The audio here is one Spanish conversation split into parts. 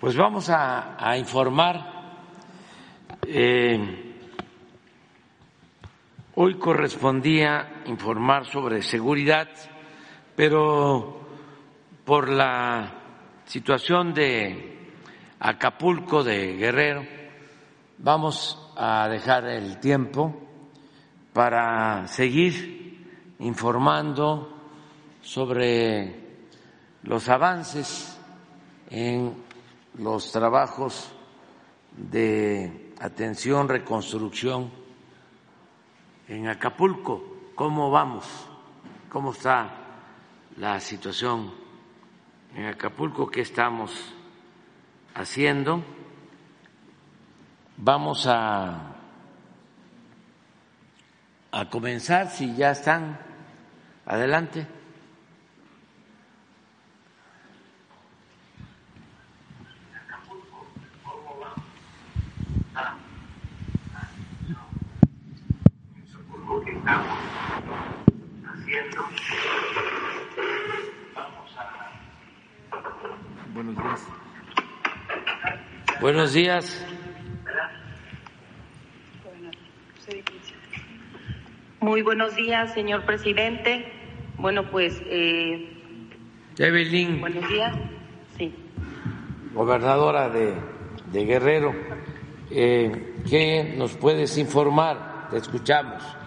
Pues vamos a, informar. Eh, hoy correspondía informar sobre seguridad, pero por la situación de Acapulco de Guerrero, vamos a dejar el tiempo para seguir informando sobre los avances en los trabajos de atención, reconstrucción en Acapulco. ¿Cómo vamos? ¿Cómo está la situación en Acapulco? ¿Qué estamos haciendo? Vamos a, a comenzar, si ya están, adelante. Haciendo. Vamos a. Buenos días. Buenos días. Muy buenos días, señor presidente. Bueno, pues. Eh, Evelyn. Buenos días. Sí. Gobernadora de, de Guerrero, eh, ¿qué nos puedes informar? Te escuchamos.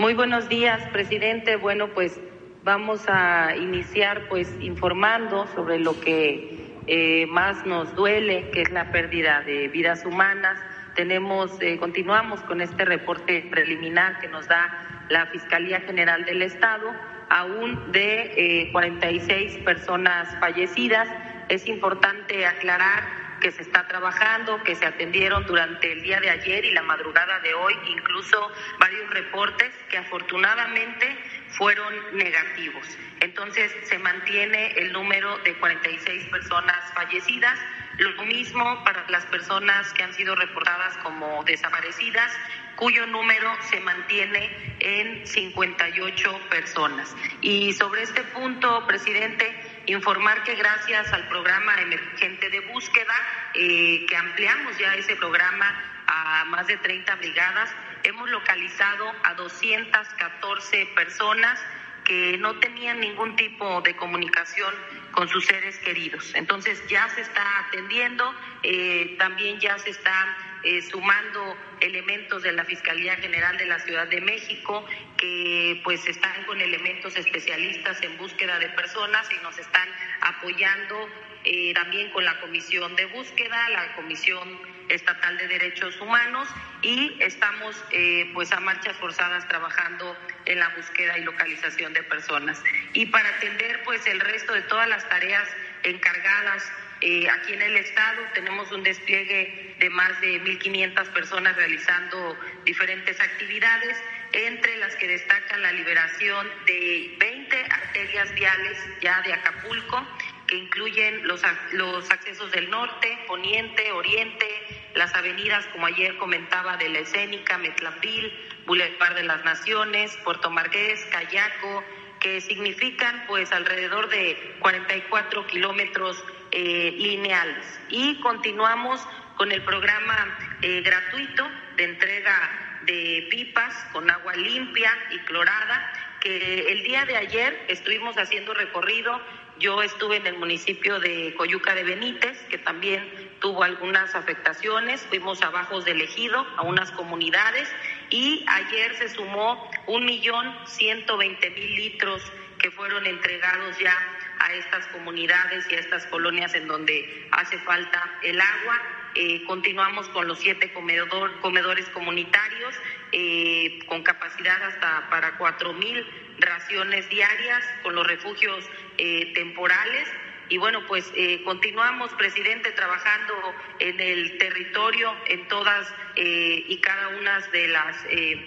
Muy buenos días, presidente. Bueno, pues vamos a iniciar pues informando sobre lo que eh, más nos duele, que es la pérdida de vidas humanas. Tenemos, eh, continuamos con este reporte preliminar que nos da la Fiscalía General del Estado, aún de 46 eh, personas fallecidas. Es importante aclarar que se está trabajando, que se atendieron durante el día de ayer y la madrugada de hoy, incluso varios reportes que afortunadamente fueron negativos. Entonces se mantiene el número de 46 personas fallecidas. Lo mismo para las personas que han sido reportadas como desaparecidas, cuyo número se mantiene en 58 personas. Y sobre este punto, presidente, informar que gracias al programa emergente de búsqueda, eh, que ampliamos ya ese programa a más de 30 brigadas, hemos localizado a 214 personas que no tenían ningún tipo de comunicación con sus seres queridos. Entonces ya se está atendiendo, eh, también ya se está eh, sumando elementos de la Fiscalía General de la Ciudad de México que pues están con elementos especialistas en búsqueda de personas y nos están apoyando eh, también con la Comisión de Búsqueda, la Comisión Estatal de Derechos Humanos y estamos eh, pues a marchas forzadas trabajando en la búsqueda y localización de personas. Y para atender pues el resto de todas las tareas encargadas eh, aquí en el Estado tenemos un despliegue de más de 1.500 personas realizando diferentes actividades, entre las que destacan la liberación de 20 arterias viales ya de Acapulco, que incluyen los, los accesos del norte, poniente, oriente, las avenidas, como ayer comentaba, de la escénica, Metlapil, Boulevard de las Naciones, Puerto Marqués, Cayaco, que significan pues alrededor de 44 kilómetros eh, lineales. Y continuamos con el programa eh, gratuito de entrega de pipas con agua limpia y clorada, que el día de ayer estuvimos haciendo recorrido. Yo estuve en el municipio de Coyuca de Benítez, que también tuvo algunas afectaciones. Fuimos a Bajos del Ejido, a unas comunidades, y ayer se sumó un millón ciento veinte mil litros que fueron entregados ya a estas comunidades y a estas colonias en donde hace falta el agua. Eh, continuamos con los siete comedor, comedores comunitarios eh, con capacidad hasta para cuatro mil raciones diarias, con los refugios eh, temporales. Y bueno, pues continuamos, presidente, trabajando en el territorio, en todas y cada una de las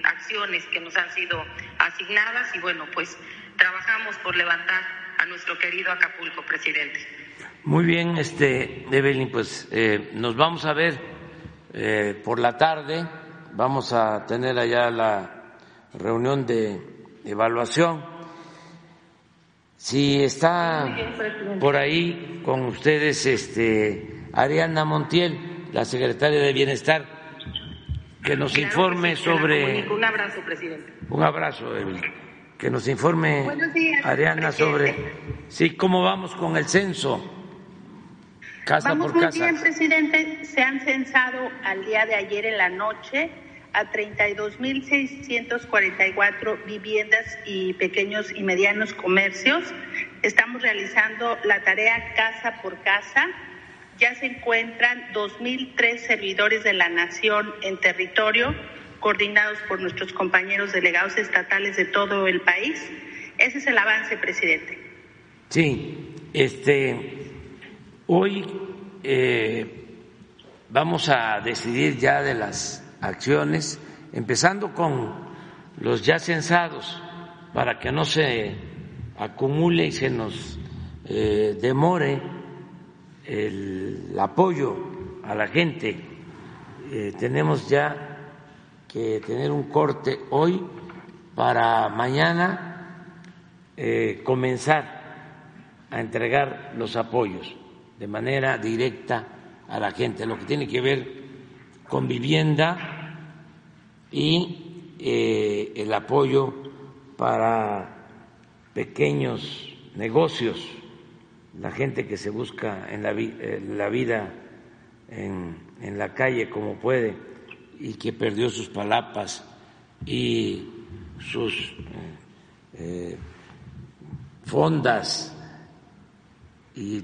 acciones que nos han sido asignadas. Y bueno, pues trabajamos por levantar a nuestro querido Acapulco, presidente. Muy bien, este, Evelyn, pues eh, nos vamos a ver eh, por la tarde, vamos a tener allá la reunión de evaluación. Si está por ahí con ustedes este, Ariana Montiel, la secretaria de Bienestar, que nos informe sobre... Un abrazo, presidente. Un abrazo, Evelyn. Que nos informe Ariana sobre... Sí, cómo vamos con el censo. Casa vamos por muy casa. bien, presidente. Se han censado al día de ayer en la noche a 32.644 viviendas y pequeños y medianos comercios. Estamos realizando la tarea casa por casa. Ya se encuentran 2.003 servidores de la Nación en territorio, coordinados por nuestros compañeros delegados estatales de todo el país. Ese es el avance, presidente. Sí, este, hoy eh, vamos a decidir ya de las acciones, empezando con los ya censados, para que no se acumule y se nos eh, demore el apoyo a la gente. Eh, tenemos ya que tener un corte hoy para mañana eh, comenzar a entregar los apoyos de manera directa a la gente, lo que tiene que ver con vivienda y eh, el apoyo para pequeños negocios, la gente que se busca en la, la vida en, la calle como puede y que perdió sus palapas y sus eh, eh, fondas y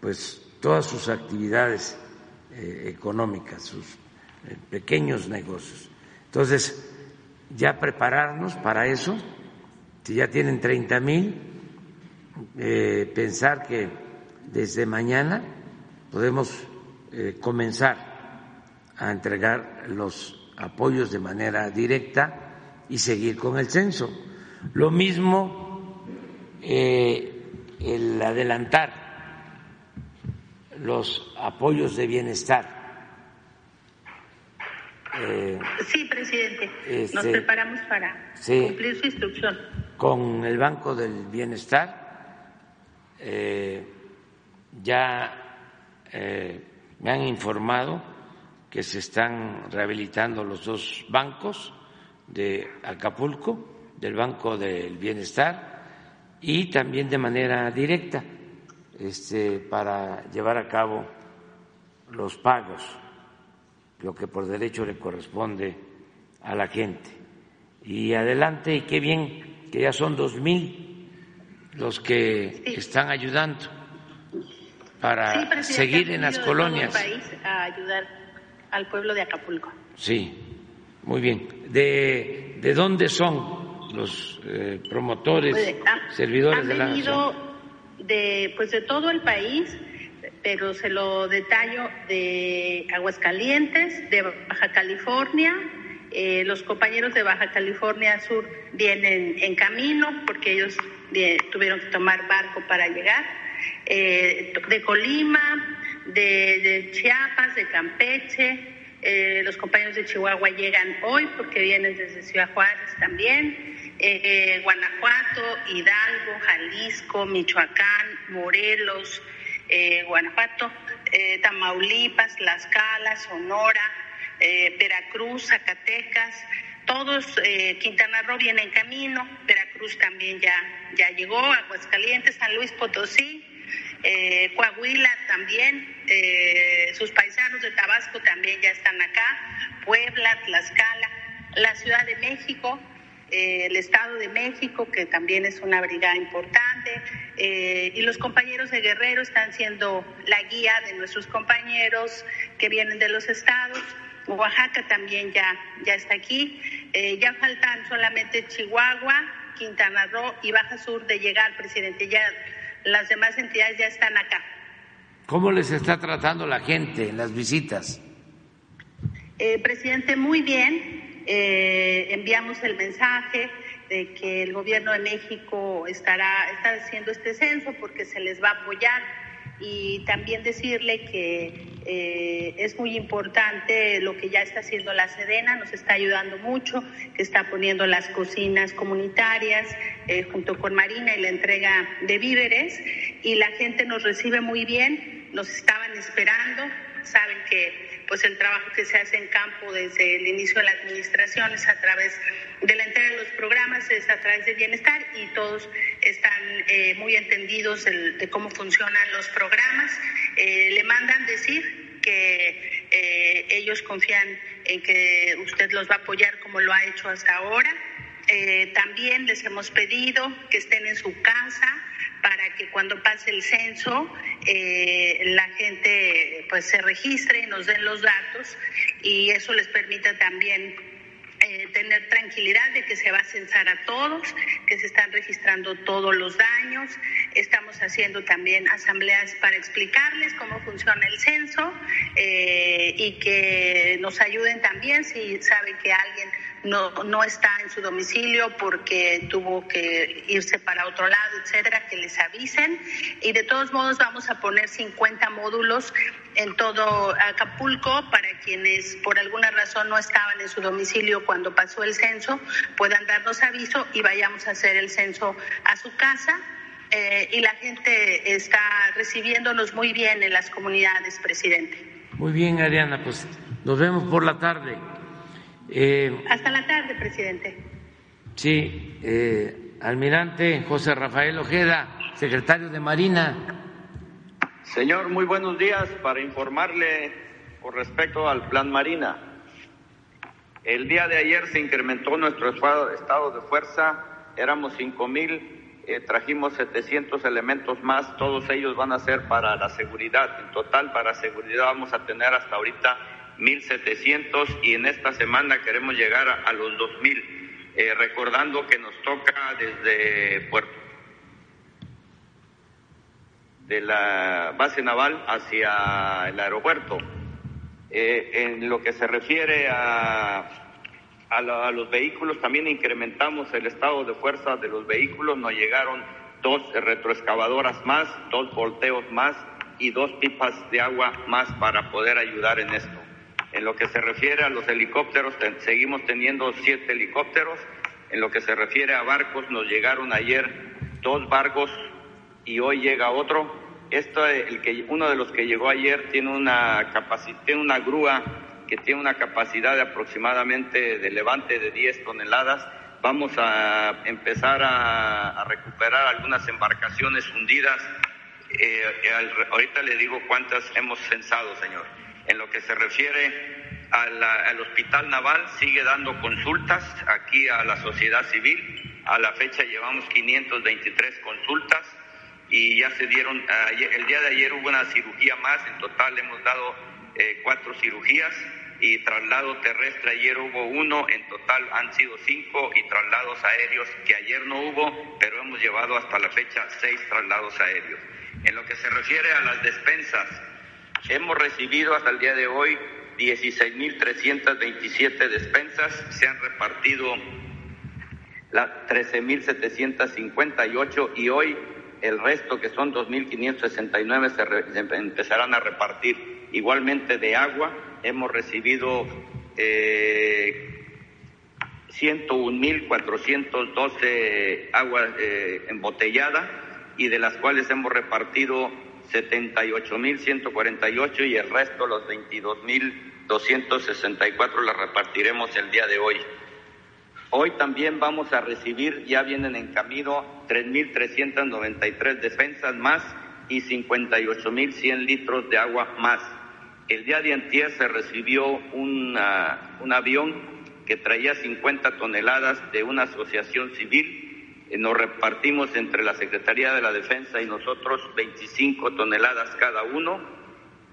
pues todas sus actividades eh, económicas, sus eh, pequeños negocios. Entonces, ya prepararnos para eso, si ya tienen 30 mil, eh, pensar que desde mañana podemos eh, comenzar a entregar los apoyos de manera directa y seguir con el censo. Lo mismo el adelantar los apoyos de bienestar. Eh, sí, presidente. Este, Nos preparamos para sí, cumplir su instrucción. Con el Banco del Bienestar eh, ya eh, me han informado que se están rehabilitando los dos bancos de Acapulco, del Banco del Bienestar y también de manera directa este, para llevar a cabo los pagos, lo que por derecho le corresponde a la gente. Y adelante, y qué bien que ya son dos mil los que sí. están ayudando para sí, seguir en las colonias. País a ayudar al pueblo de Acapulco. Sí, muy bien. ¿De, de dónde son los eh, promotores, pues, ha, servidores de la nación? de pues de todo el país, pero se lo detallo de Aguascalientes, de Baja California. Eh, los compañeros de Baja California Sur vienen en camino porque ellos eh, tuvieron que tomar barco para llegar. Eh, de Colima, de, Chiapas, de Campeche. los compañeros de Chihuahua llegan hoy porque vienen desde Ciudad Juárez también eh, Guanajuato, Hidalgo, Jalisco, Michoacán, Morelos, eh, Guanajuato, eh, Tamaulipas, Tlaxcala, Sonora, eh, Veracruz, Zacatecas, todos, Quintana Roo viene en camino, Veracruz también ya, ya llegó, Aguascalientes, San Luis Potosí, Coahuila también, sus paisanos de Tabasco también ya están acá, Puebla, Tlaxcala, la Ciudad de México, eh, el Estado de México, que también es una brigada importante, eh, y los compañeros de Guerrero están siendo la guía de nuestros compañeros que vienen de los estados. Oaxaca también ya, ya está aquí. Eh, ya faltan solamente Chihuahua, Quintana Roo y Baja Sur de llegar, presidente. Ya las demás entidades ya están acá. ¿Cómo les está tratando la gente en las visitas? Eh, presidente, muy bien. Enviamos el mensaje de que el gobierno de México estará está haciendo este censo porque se les va a apoyar. Y también decirle que Eh, es muy importante lo que ya está haciendo la Sedena, nos está ayudando mucho, que está poniendo las cocinas comunitarias eh, junto con Marina y la entrega de víveres. Y la gente nos recibe muy bien, nos estaban esperando, saben que pues el trabajo que se hace en campo desde el inicio de la administración es a través de la entrega de los programas, es a través de bienestar y todos están eh, muy entendidos de cómo funcionan los programas. Eh, le mandan decir que eh, ellos confían en que usted los va a apoyar como lo ha hecho hasta ahora. también les hemos pedido que estén en su casa, para que cuando pase el censo eh, la gente pues se registre y nos den los datos y eso les permita también eh, tener tranquilidad de que se va a censar a todos, que se están registrando todos los daños. Estamos haciendo también asambleas para explicarles cómo funciona el censo eh, y que nos ayuden también si saben que alguien no, no está en su domicilio porque tuvo que irse para otro lado, etcétera, que les avisen. Y de todos modos vamos a poner 50 módulos en todo Acapulco para quienes por alguna razón no estaban en su domicilio cuando pasó el censo, puedan darnos aviso y vayamos a hacer el censo a su casa. Eh, y la gente está recibiéndonos muy bien en las comunidades, presidente. Muy bien, Ariana, pues nos vemos por la tarde. Eh, Hasta la tarde, presidente. Sí, eh, almirante José Rafael Ojeda, secretario de Marina. Señor, muy buenos días para informarle con respecto al plan Marina. El día de ayer se incrementó nuestro estado de fuerza, éramos cinco mil, eh, trajimos 700 elementos más, todos ellos van a ser para la seguridad. En total, para seguridad vamos a tener hasta ahorita 1.700 y en esta semana queremos llegar a, los 2.000, eh, recordando que nos toca desde Puerto de la base naval hacia el aeropuerto. Eh, en lo que se refiere a, a, los vehículos, también incrementamos el estado de fuerza de los vehículos, nos llegaron dos retroexcavadoras más, dos volteos más y dos pipas de agua más para poder ayudar en esto. En lo que se refiere a los helicópteros, seguimos teniendo siete helicópteros. En lo que se refiere a barcos, nos llegaron ayer dos barcos y hoy llega otro. Esto, el que, uno de los que llegó ayer tiene una, tiene una grúa que tiene una capacidad de aproximadamente de levante de 10 toneladas. Vamos a empezar a, recuperar algunas embarcaciones hundidas. Eh, ahorita le digo cuántas hemos censado, señor. En lo que se refiere al Hospital Naval, sigue dando consultas aquí a la sociedad civil. A la fecha llevamos 523 consultas y ya se dieron, el día de ayer hubo una cirugía más, en total hemos dado eh, cuatro cirugías y traslado terrestre ayer hubo uno, en total han sido cinco y traslados aéreos que ayer no hubo, pero hemos llevado hasta la fecha seis traslados aéreos. En lo que se refiere a las despensas, Hemos recibido hasta el día de hoy 16.327 despensas, se han repartido las 13.758 y hoy el resto, que son 2.569, se, se, empezarán a repartir. Igualmente de agua, hemos recibido eh, 101.412 agua eh, embotellada y de las cuales hemos repartido 78.148 y el resto, los 22.264, las repartiremos el día de hoy. Hoy también vamos a recibir, ya vienen en camino, 3.393 defensas más y 58.100 litros de agua más. El día de antier se recibió un avión que traía 50 toneladas de una asociación civil nos repartimos entre la Secretaría de la Defensa y nosotros 25 toneladas cada uno.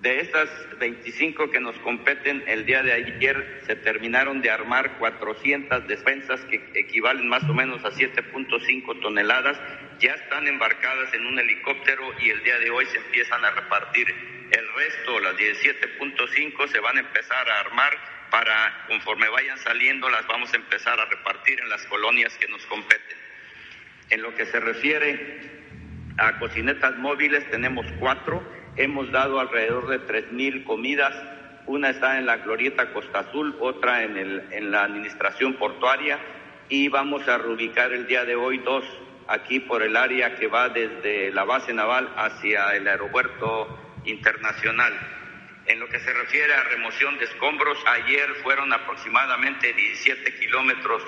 De esas 25 que nos competen, el día de ayer se terminaron de armar 400 defensas que equivalen más o menos a 7.5 toneladas. Ya están embarcadas en un helicóptero y el día de hoy se empiezan a repartir. El resto, las 17.5, se van a empezar a armar para, conforme vayan saliendo, las vamos a empezar a repartir en las colonias que nos competen. En lo que se refiere a cocinetas móviles, tenemos cuatro. hemos dado alrededor de 3.000 comidas. Una está en la Glorieta Costa Azul, otra en, el, en la Administración Portuaria y vamos a reubicar el día de hoy dos aquí por el área que va desde la base naval hacia el aeropuerto internacional. En lo que se refiere a remoción de escombros, ayer fueron aproximadamente 17 kilómetros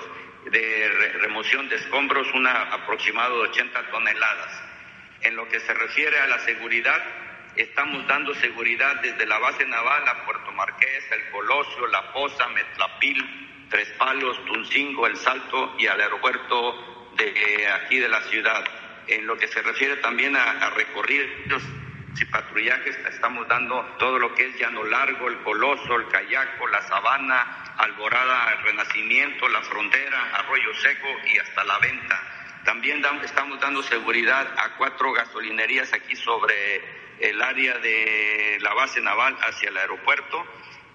de remoción de escombros, un aproximado de 80 toneladas. En lo que se refiere a la seguridad, estamos dando seguridad desde la base naval a Puerto Marqués, El Colosio, La Poza, Metlapil, Tres Palos, Tuncingo, El Salto y al aeropuerto de aquí de la ciudad. En lo que se refiere también a, a recorridos y patrullajes, estamos dando todo lo que es Llano Largo, El Coloso, El Cayaco, La Sabana, Alborada, El Renacimiento, La Frontera, Arroyo Seco y hasta La Venta. También estamos dando seguridad a cuatro gasolinerías aquí sobre el área de la base naval hacia el aeropuerto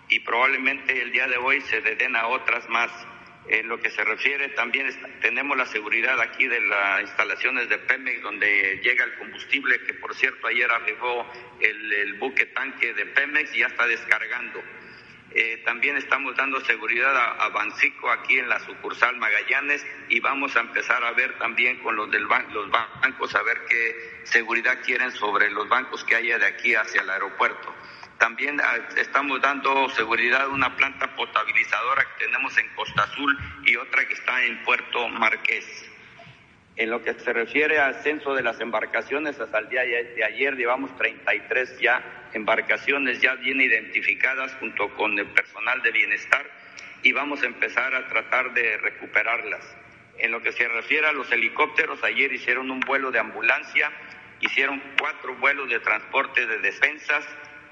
y probablemente el día de hoy se den a otras más. En lo que se refiere, también tenemos la seguridad aquí de las instalaciones de Pemex, donde llega el combustible, que por cierto ayer arribó el, buque tanque de Pemex y ya está descargando. Eh, también estamos dando seguridad a, Bancico aquí en la sucursal Magallanes y vamos a empezar a ver también con los, del los bancos, a ver qué seguridad quieren sobre los bancos que haya de aquí hacia el aeropuerto. También ah, estamos dando seguridad a una planta potabilizadora que tenemos en Costa Azul y otra que está en Puerto Marqués. En lo que se refiere al censo de las embarcaciones, hasta el día de ayer llevamos 33 ya embarcaciones ya bien identificadas junto con el personal de bienestar y vamos a empezar a tratar de recuperarlas. En lo que se refiere a los helicópteros, ayer hicieron un vuelo de ambulancia, hicieron cuatro vuelos de transporte de despensas,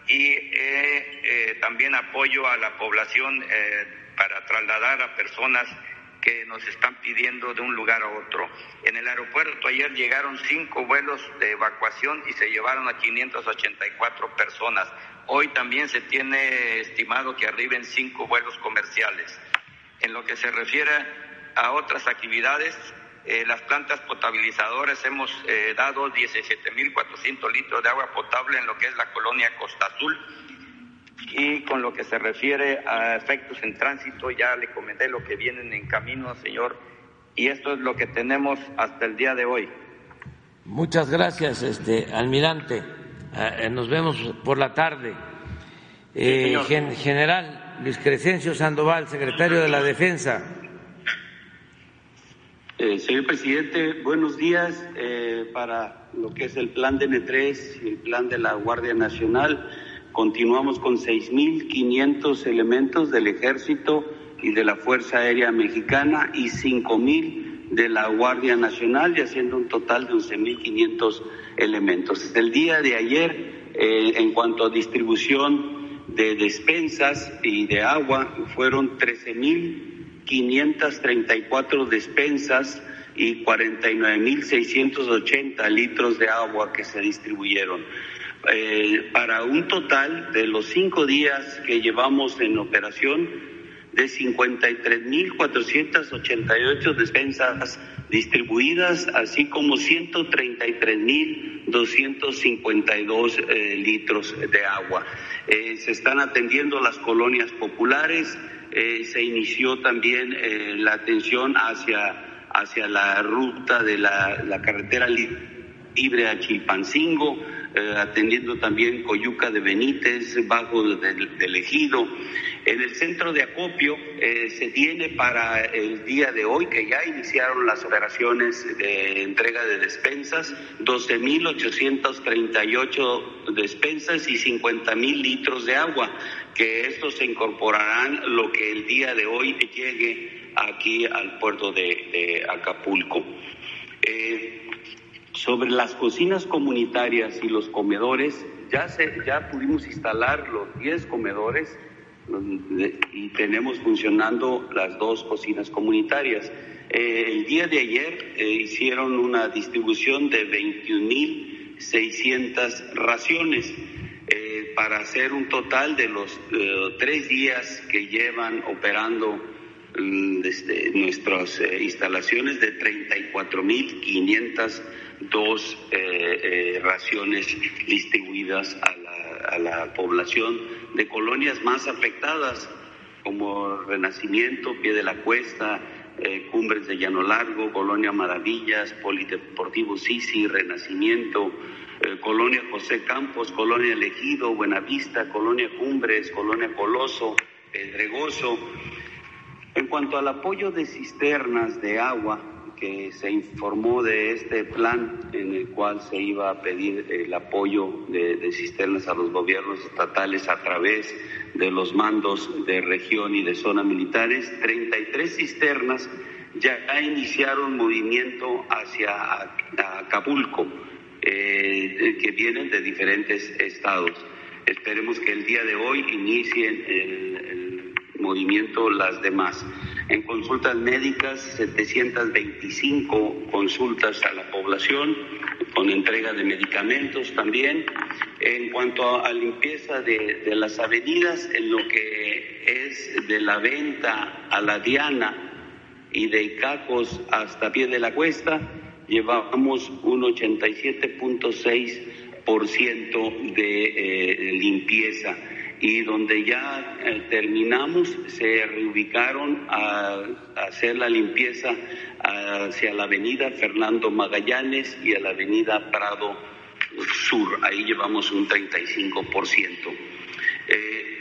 y eh, eh, también apoyo a la población eh, para trasladar a personas que nos están pidiendo de un lugar a otro. En el aeropuerto ayer llegaron cinco vuelos de evacuación y se llevaron a 584 personas. Hoy también se tiene estimado que arriben cinco vuelos comerciales. En lo que se refiere a otras actividades, eh, las plantas potabilizadoras hemos eh, dado 17.400 litros de agua potable en lo que es la colonia Costa Azul. Y con lo que se refiere a efectos en tránsito, ya le comenté lo que vienen en camino, señor. Y esto es lo que tenemos hasta el día de hoy. Muchas gracias, este almirante. Eh, nos vemos por la tarde. general Luis Crescencio Sandoval, secretario de la Defensa. Eh, señor presidente, buenos días. Eh, para lo que es el plan de N3 y el plan de la Guardia Nacional, continuamos con 6.500 elementos del Ejército y de la Fuerza Aérea Mexicana y 5.000 de la Guardia Nacional, y haciendo un total de 11.500 elementos. El día de ayer, eh, en cuanto a distribución de despensas y de agua, fueron 13.000 534 despensas y 49.680 litros de agua que se distribuyeron. Eh, para un total de los cinco días que llevamos en operación de 53.488 despensas distribuidas, así como 133.252 eh, litros de agua. Eh, se están atendiendo las colonias populares, eh, se inició también la atención hacia, hacia la ruta de la, la carretera libre a Chilpancingo, eh, atendiendo también Coyuca de Benítez, Bajo del, Ejido. En el centro de acopio se tiene para el día de hoy, que ya iniciaron las operaciones de entrega de despensas, 12.838 despensas y 50.000 litros de agua que estos se incorporarán lo que el día de hoy llegue aquí al puerto de, Acapulco. Eh, sobre las cocinas comunitarias y los comedores, ya, se, ya pudimos instalar los 10 comedores y tenemos funcionando las dos cocinas comunitarias. Eh, el día de ayer eh, hicieron una distribución de 21.600 raciones para hacer un total de los eh, tres días que llevan operando desde nuestras eh, instalaciones de 34.502 eh, eh, raciones distribuidas a la, a la población de colonias más afectadas como Renacimiento, Pie de la Cuesta, eh, Cumbres de Llano Largo, Colonia Maravillas, Polideportivo Sisi, Renacimiento, eh, Colonia José Campos, Colonia Elegido, Buenavista, Colonia Cumbres, Colonia Coloso, Pedregoso. En cuanto al apoyo de cisternas de agua, que se informó de este plan en el cual se iba a pedir el apoyo de, cisternas a los gobiernos estatales a través de los mandos de región y de zona militares. 33 cisternas ya iniciaron movimiento hacia Acapulco, eh, que vienen de diferentes estados. Esperemos que el día de hoy inicien el movimiento las demás. En consultas médicas, 725 consultas a la población, con entrega de medicamentos también. En cuanto a, limpieza de, las avenidas, en lo que es de la venta a la Diana y de Icacos hasta Pie de la Cuesta, llevamos un 87.6% de eh, limpieza y donde ya eh, terminamos se reubicaron a, hacer la limpieza hacia la avenida Fernando Magallanes y a la avenida Prado Sur. Ahí llevamos un 35%. Eh,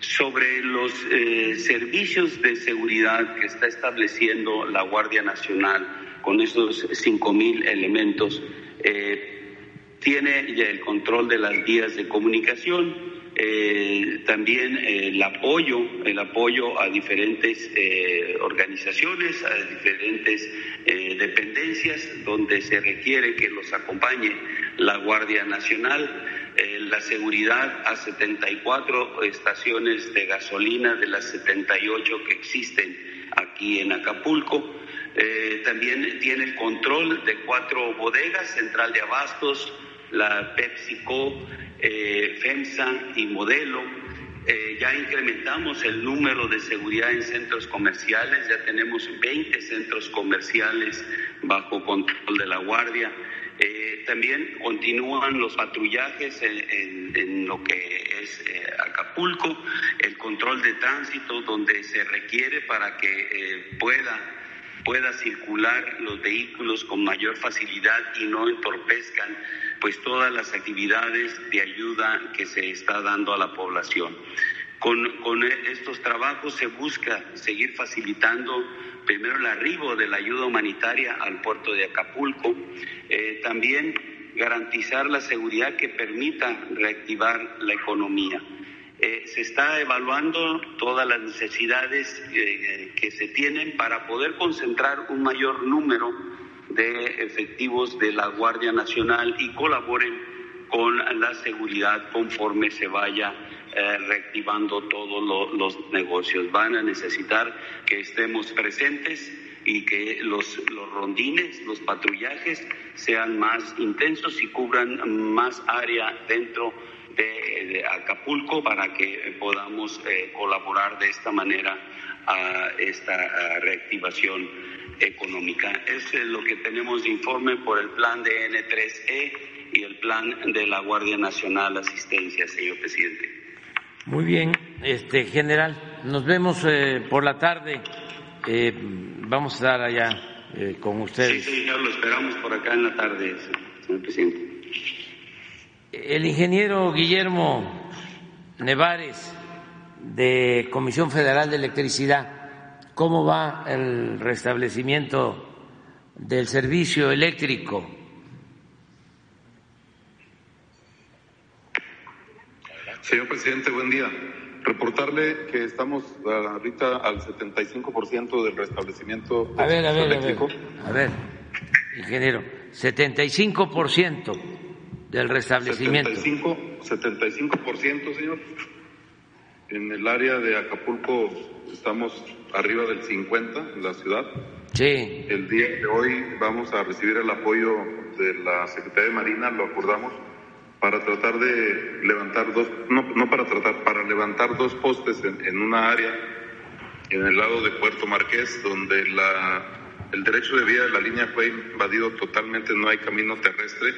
sobre los eh, servicios de seguridad que está estableciendo la Guardia Nacional con esos 5.000 elementos, tiene ya el control de las vías de comunicación, eh, también eh, el apoyo, el apoyo a diferentes eh, organizaciones, a diferentes dependencias donde se requiere que los acompañe la Guardia Nacional, la seguridad a 74 estaciones de gasolina de las 78 que existen aquí en Acapulco. también tiene el control de cuatro bodegas, Central de Abastos, la PepsiCo, eh, FEMSA y Modelo. Eh, ya incrementamos el número de seguridad en centros comerciales, ya tenemos 20 centros comerciales bajo control de la Guardia. Eh, también continúan los patrullajes en, lo que es Acapulco, el control de tránsito donde se requiere para que pueda pueda circular los vehículos con mayor facilidad y no entorpezcan pues todas las actividades de ayuda que se está dando a la población. Con, con estos trabajos se busca seguir facilitando primero el arribo de la ayuda humanitaria al puerto de Acapulco, eh, también garantizar la seguridad que permita reactivar la economía. Eh, se está evaluando todas las necesidades eh, que se tienen para poder concentrar un mayor número de efectivos de la Guardia Nacional y colaboren con la seguridad conforme se vaya eh, reactivando todos los negocios. Van a necesitar que estemos presentes y que los, los rondines, los patrullajes sean más intensos y cubran más área dentro de, Acapulco para que podamos eh, colaborar de esta manera a esta reactivación económica. Es lo que tenemos de informe por el plan de N3E y el plan de la Guardia Nacional Asistencia, señor presidente. Muy bien, este general, nos vemos eh, por la tarde. Eh, vamos a estar allá eh, con ustedes. Sí, señor, lo esperamos por acá en la tarde, señor presidente. El ingeniero Guillermo Nevares, de Comisión Federal de Electricidad, cómo va el restablecimiento del servicio eléctrico. Señor presidente, buen día. Reportarle que estamos ahorita al 75% del restablecimiento del a ver, a ver, eléctrico. A ver, ingeniero, 75% del restablecimiento. 75%, 75%, señor. En el área de Acapulco estamos arriba del 50 en la ciudad. Sí. El día de hoy vamos a recibir el apoyo de la Secretaría de Marina, lo acordamos, para tratar de levantar dos, no, no para tratar, para levantar dos postes en, una área en el lado de Puerto Marqués, donde la, el derecho de vía de la línea fue invadido totalmente, no hay camino terrestre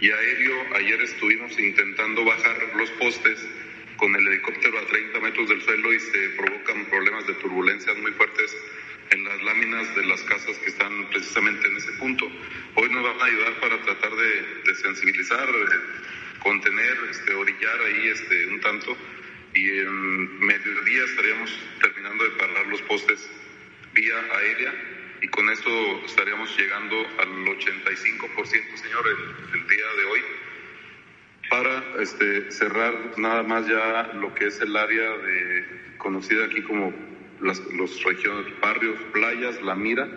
y aéreo. Ayer estuvimos intentando bajar los postes con el helicóptero a 30 metros del suelo y se provocan problemas de turbulencias muy fuertes en las láminas de las casas que están precisamente en ese punto. Hoy nos van a ayudar para tratar de, sensibilizar, contener, este, orillar ahí este, un tanto y en mediodía estaríamos terminando de parar los postes vía aérea y con eso estaríamos llegando al 85%, señor, el, el, día de hoy, para este, cerrar nada más ya lo que es el área de, conocida aquí como las, los regiones, barrios, playas, La Mira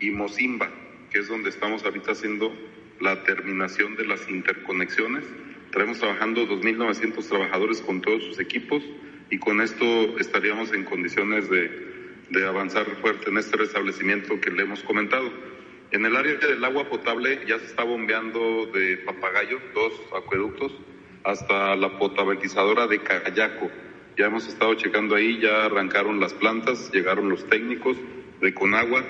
y Mozimba, que es donde estamos ahorita haciendo la terminación de las interconexiones Estaremos trabajando 2.900 trabajadores con todos sus equipos y con esto estaríamos en condiciones de, avanzar fuerte en este restablecimiento que le hemos comentado. En el área del agua potable ya se está bombeando de Papagayo, dos acueductos, hasta la potabilizadora de Cayaco. Ya hemos estado checando ahí, ya arrancaron las plantas, llegaron los técnicos de Conagua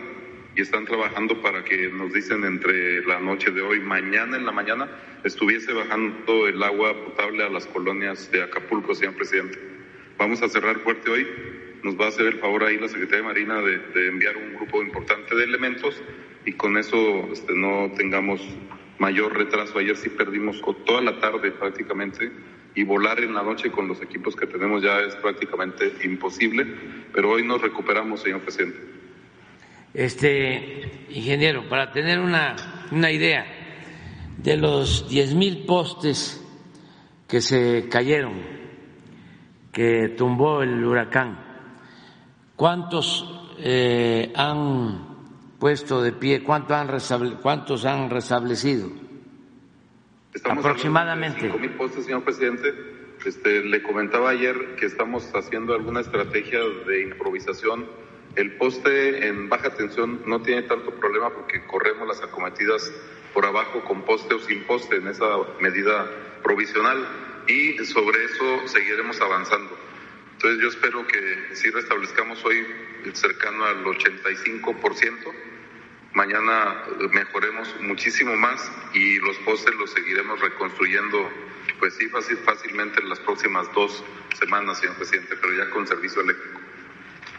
y están trabajando para que nos dicen entre la noche de hoy, mañana en la mañana, estuviese bajando el agua potable a las colonias de Acapulco, señor presidente. Vamos a cerrar fuerte hoy. Nos va a hacer el favor ahí la Secretaría de Marina de, enviar un grupo importante de elementos y con eso este, no tengamos mayor retraso. Ayer sí perdimos toda la tarde prácticamente y volar en la noche con los equipos que tenemos ya es prácticamente imposible, pero hoy nos recuperamos, señor presidente. Este ingeniero, para tener una, una idea, de los diez mil postes que se cayeron, que tumbó el huracán, ¿cuántos eh, han puesto de pie? ¿Cuántos han, cuántos han restablecido? Aproximadamente. Cinco mil postes, señor presidente. Este, le comentaba ayer que estamos haciendo alguna estrategia de improvisación el poste en baja tensión no tiene tanto problema porque corremos las acometidas por abajo con poste o sin poste en esa medida provisional y sobre eso seguiremos avanzando. Entonces yo espero que si restablezcamos hoy cercano al 85%, mañana mejoremos muchísimo más y los postes los seguiremos reconstruyendo, pues sí, fácil, fácilmente en las próximas dos semanas, señor presidente, pero ya con servicio eléctrico.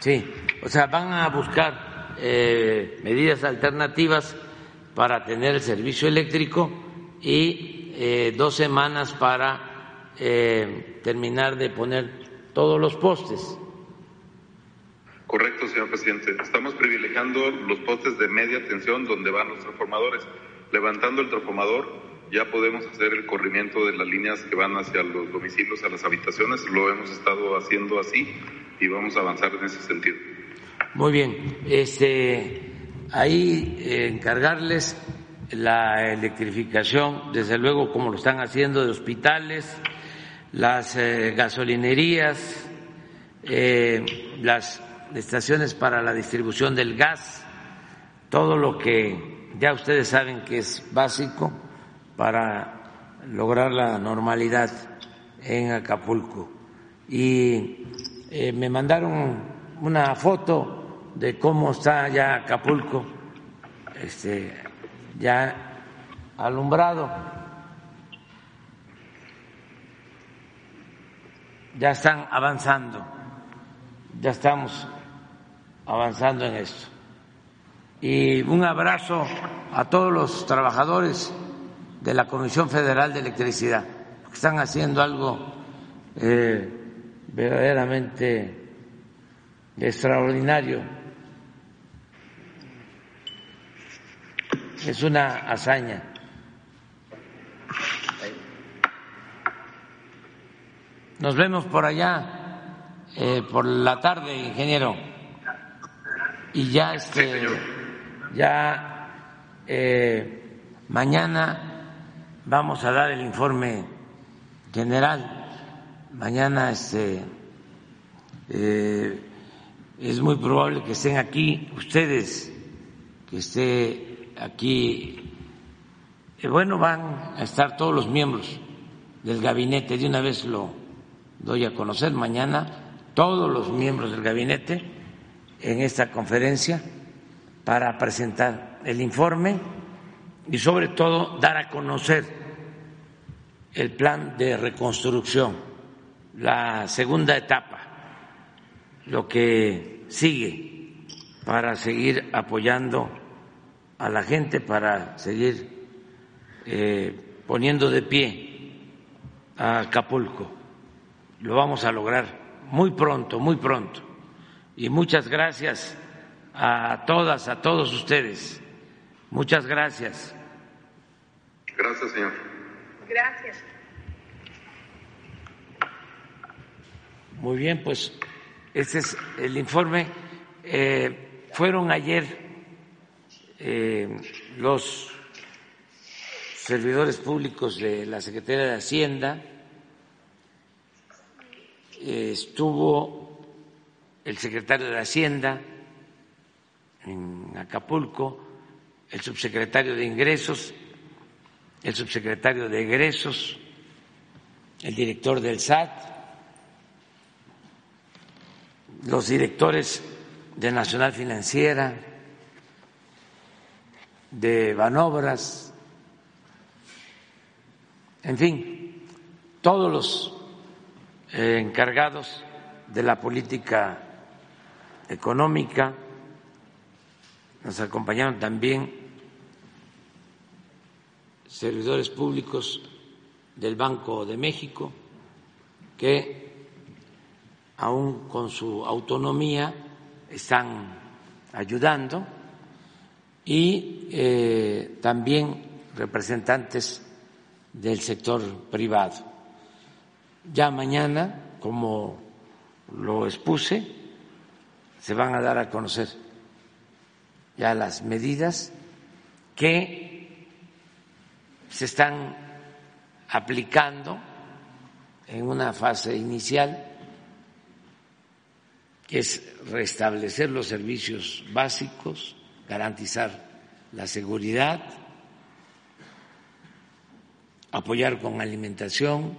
Sí, o sea, van a buscar eh, medidas alternativas para tener el servicio eléctrico y eh, dos semanas para eh, terminar de poner todos los postes. Correcto, señor presidente. Estamos privilegiando los postes de media tensión donde van los transformadores. Levantando el transformador ya podemos hacer el corrimiento de las líneas que van hacia los domicilios, a las habitaciones. Lo hemos estado haciendo así y vamos a avanzar en ese sentido. Muy bien. Este, ahí eh, encargarles la electrificación, desde luego como lo están haciendo de hospitales, las eh, gasolinerías, eh, las estaciones para la distribución del gas, todo lo que ya ustedes saben que es básico para lograr la normalidad en Acapulco. Y me mandaron una foto de cómo está ya Acapulco, este, ya alumbrado. Ya están avanzando, ya estamos avanzando en esto. Y un abrazo a todos los trabajadores de la Comisión Federal de Electricidad, que están haciendo algo eh, verdaderamente extraordinario es una hazaña. Nos vemos por allá eh, por la tarde, ingeniero. Y ya este, ya eh, mañana vamos a dar el informe general. Mañana este eh, es muy probable que estén aquí ustedes, que esté aquí, eh, bueno, van a estar todos los miembros del gabinete, de una vez lo doy a conocer, mañana todos los miembros del gabinete en esta conferencia para presentar el informe y sobre todo dar a conocer el plan de reconstrucción, la segunda etapa, lo que sigue para seguir apoyando a la gente, para seguir eh, poniendo de pie a Acapulco. Lo vamos a lograr muy pronto, muy pronto. Y muchas gracias a todas, a todos ustedes. Muchas gracias. Gracias, señor. Gracias. Muy bien, pues este es el informe. Eh, fueron ayer eh, los servidores públicos de la Secretaría de Hacienda, eh, estuvo el secretario de Hacienda en Acapulco, el subsecretario de Ingresos, el subsecretario de Egresos, el director del SAT, los directores de Nacional Financiera, de Banobras, en fin, todos los eh, encargados de la política económica, nos acompañaron también servidores públicos del Banco de México que aún con su autonomía están ayudando y eh, también representantes del sector privado. Ya mañana, como lo expuse, se van a dar a conocer. Ya las medidas que se están aplicando en una fase inicial, que es restablecer los servicios básicos, garantizar la seguridad, apoyar con alimentación,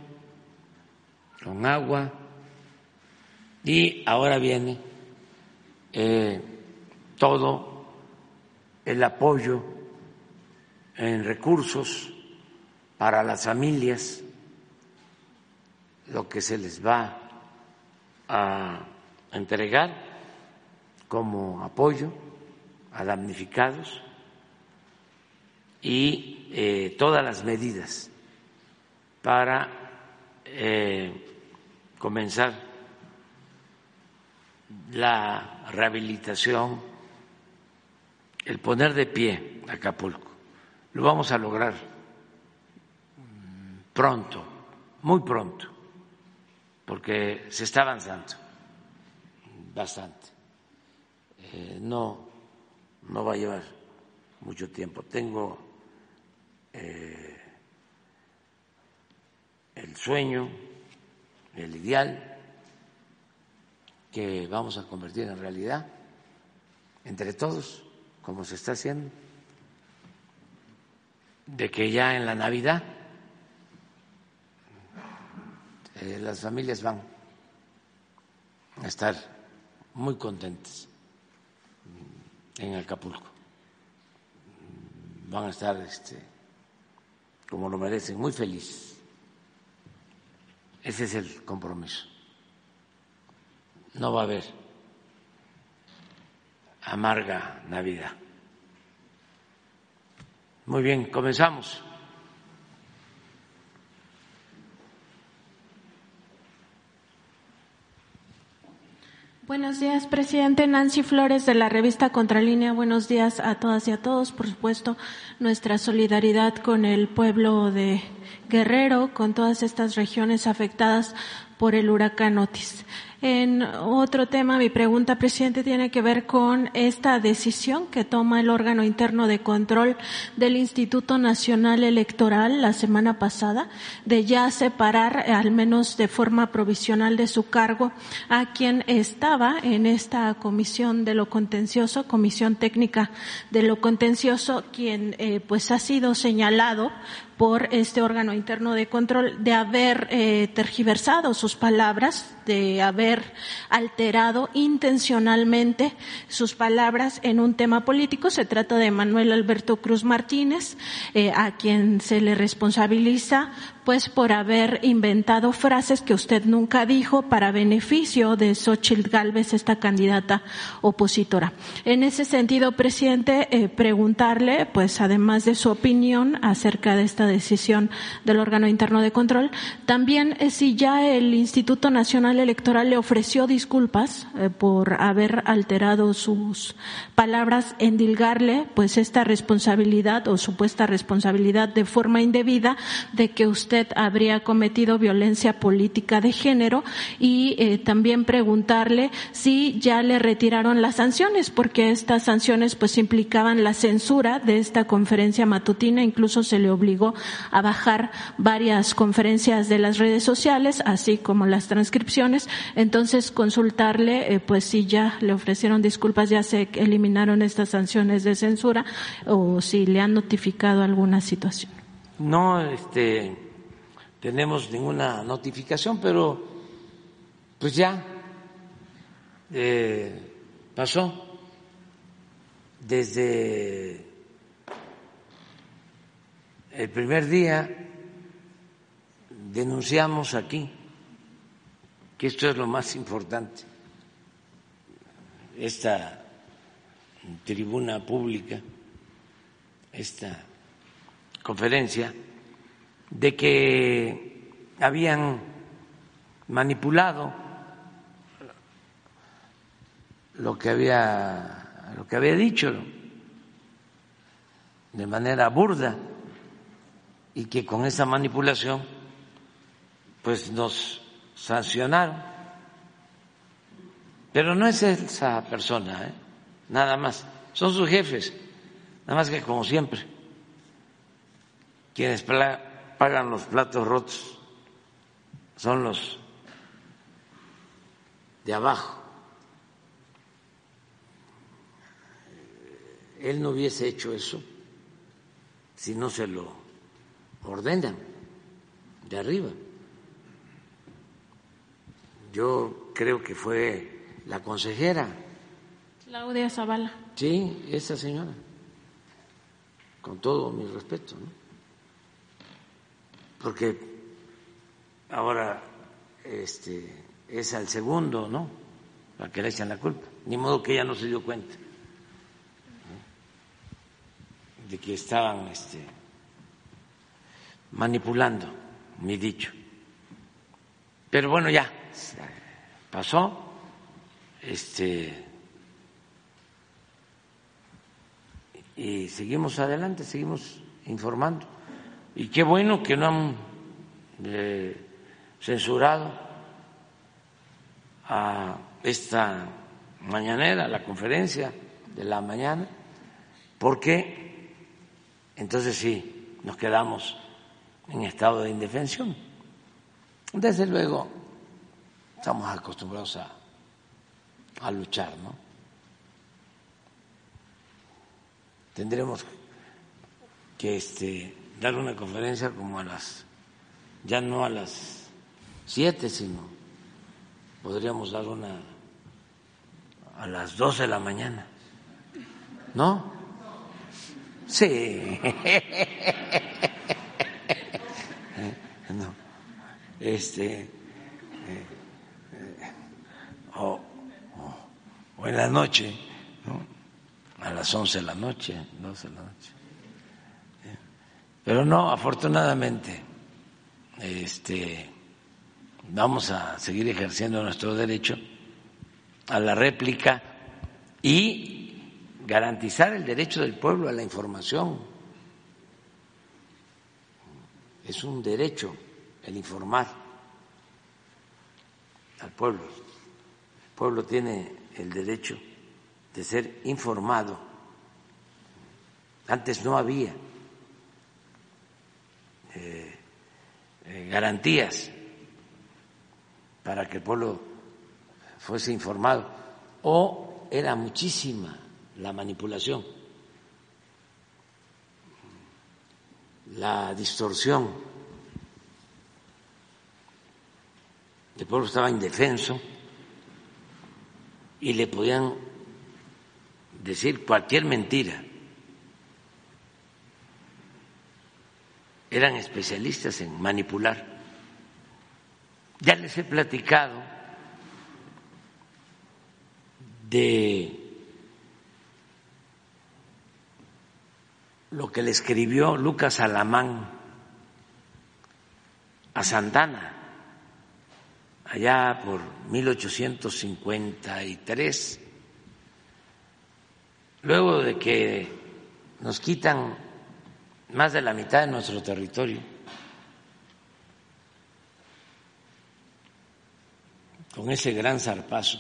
con agua, y ahora viene eh, todo el apoyo en recursos para las familias, lo que se les va a entregar como apoyo a damnificados y eh, todas las medidas para eh, comenzar la rehabilitación, el poner de pie Acapulco. Lo vamos a lograr pronto, muy pronto, porque se está avanzando bastante. Eh, no, no va a llevar mucho tiempo. Tengo eh, el sueño, el ideal que vamos a convertir en realidad entre todos, como se está haciendo, de que ya en la Navidad eh, las familias van a estar muy contentas en Acapulco, van a estar este, como lo merecen, muy felices. Ese es el compromiso. No va a haber amarga Navidad. Muy bien, comenzamos. Buenos días, presidente Nancy Flores de la revista Contralínea. Buenos días a todas y a todos. Por supuesto, nuestra solidaridad con el pueblo de Guerrero, con todas estas regiones afectadas por el huracán Otis. En otro tema, mi pregunta, presidente, tiene que ver con esta decisión que toma el órgano interno de control del Instituto Nacional Electoral la semana pasada de ya separar, al menos de forma provisional de su cargo, a quien estaba en esta comisión de lo contencioso, comisión técnica de lo contencioso, quien eh, pues ha sido señalado por este órgano interno de control de haber eh, tergiversado sus palabras de haber alterado intencionalmente sus palabras en un tema político. Se trata de Manuel Alberto Cruz Martínez, eh, a quien se le responsabiliza pues por haber inventado frases que usted nunca dijo para beneficio de Xochitl Galvez, esta candidata opositora. En ese sentido, presidente, eh, preguntarle, pues además de su opinión acerca de esta decisión del órgano interno de control, también eh, si ya el Instituto Nacional Electoral le ofreció disculpas eh, por haber alterado sus palabras, endilgarle pues esta responsabilidad o supuesta responsabilidad de forma indebida de que usted habría cometido violencia política de género y eh, también preguntarle si ya le retiraron las sanciones, porque estas sanciones pues implicaban la censura de esta conferencia matutina, incluso se le obligó a bajar varias conferencias de las redes sociales, así como las transcripciones. Entonces consultarle eh, pues si ya le ofrecieron disculpas, ya se eliminaron estas sanciones de censura o si le han notificado alguna situación. No, este, tenemos ninguna notificación, pero pues ya eh, pasó. Desde el primer día denunciamos aquí que esto es lo más importante, esta tribuna pública, esta conferencia de que habían manipulado lo que había lo que había dicho de manera burda y que con esa manipulación pues nos sancionaron. Pero no es esa persona ¿eh? nada más. Son sus jefes. Nada más que como siempre quienes pagan los platos rotos son los de abajo. Él no hubiese hecho eso si no se lo ordenan de arriba. Yo creo que fue la consejera. Claudia Zavala. Sí, esa señora. Con todo mi respeto, ¿no? Porque ahora este, es al segundo, ¿no? Para que le echan la culpa. Ni modo que ella no se dio cuenta de que estaban este, manipulando mi dicho. Pero bueno, ya pasó. Este, y seguimos adelante, seguimos informando. Y qué bueno que no han eh, censurado a esta mañanera, la conferencia de la mañana, porque entonces sí nos quedamos en estado de indefensión. Desde luego, estamos acostumbrados a, a luchar, ¿no? Tendremos que este dar una conferencia como a las, ya no a las siete, sino podríamos dar una a las doce de la mañana. ¿No? Sí. no. Este. Eh, eh, o, o, en la noche, ¿no? A las once de la noche, doce de la noche. Pero no, afortunadamente, este, vamos a seguir ejerciendo nuestro derecho a la réplica y garantizar el derecho del pueblo a la información. Es un derecho el informar al pueblo. El pueblo tiene el derecho de ser informado. Antes no había. Eh, eh, garantías para que el pueblo fuese informado, o era muchísima la manipulación, la distorsión. el pueblo estaba indefenso y le podían decir cualquier mentira. Eran especialistas en manipular. Ya les he platicado de lo que le escribió Lucas Alamán a Santana allá por 1853, luego de que nos quitan más de la mitad de nuestro territorio, con ese gran zarpazo,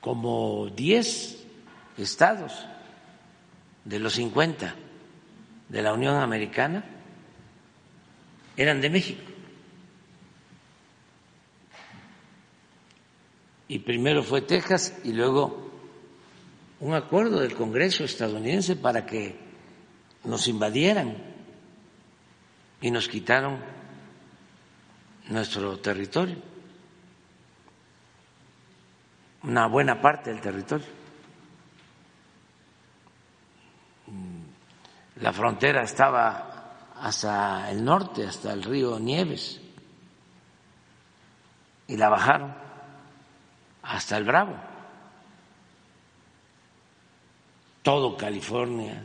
como 10 estados de los 50 de la Unión Americana eran de México. y primero fue Texas y luego un acuerdo del Congreso estadounidense para que nos invadieran y nos quitaron nuestro territorio, una buena parte del territorio. La frontera estaba hasta el norte, hasta el río Nieves, y la bajaron hasta el Bravo, todo California,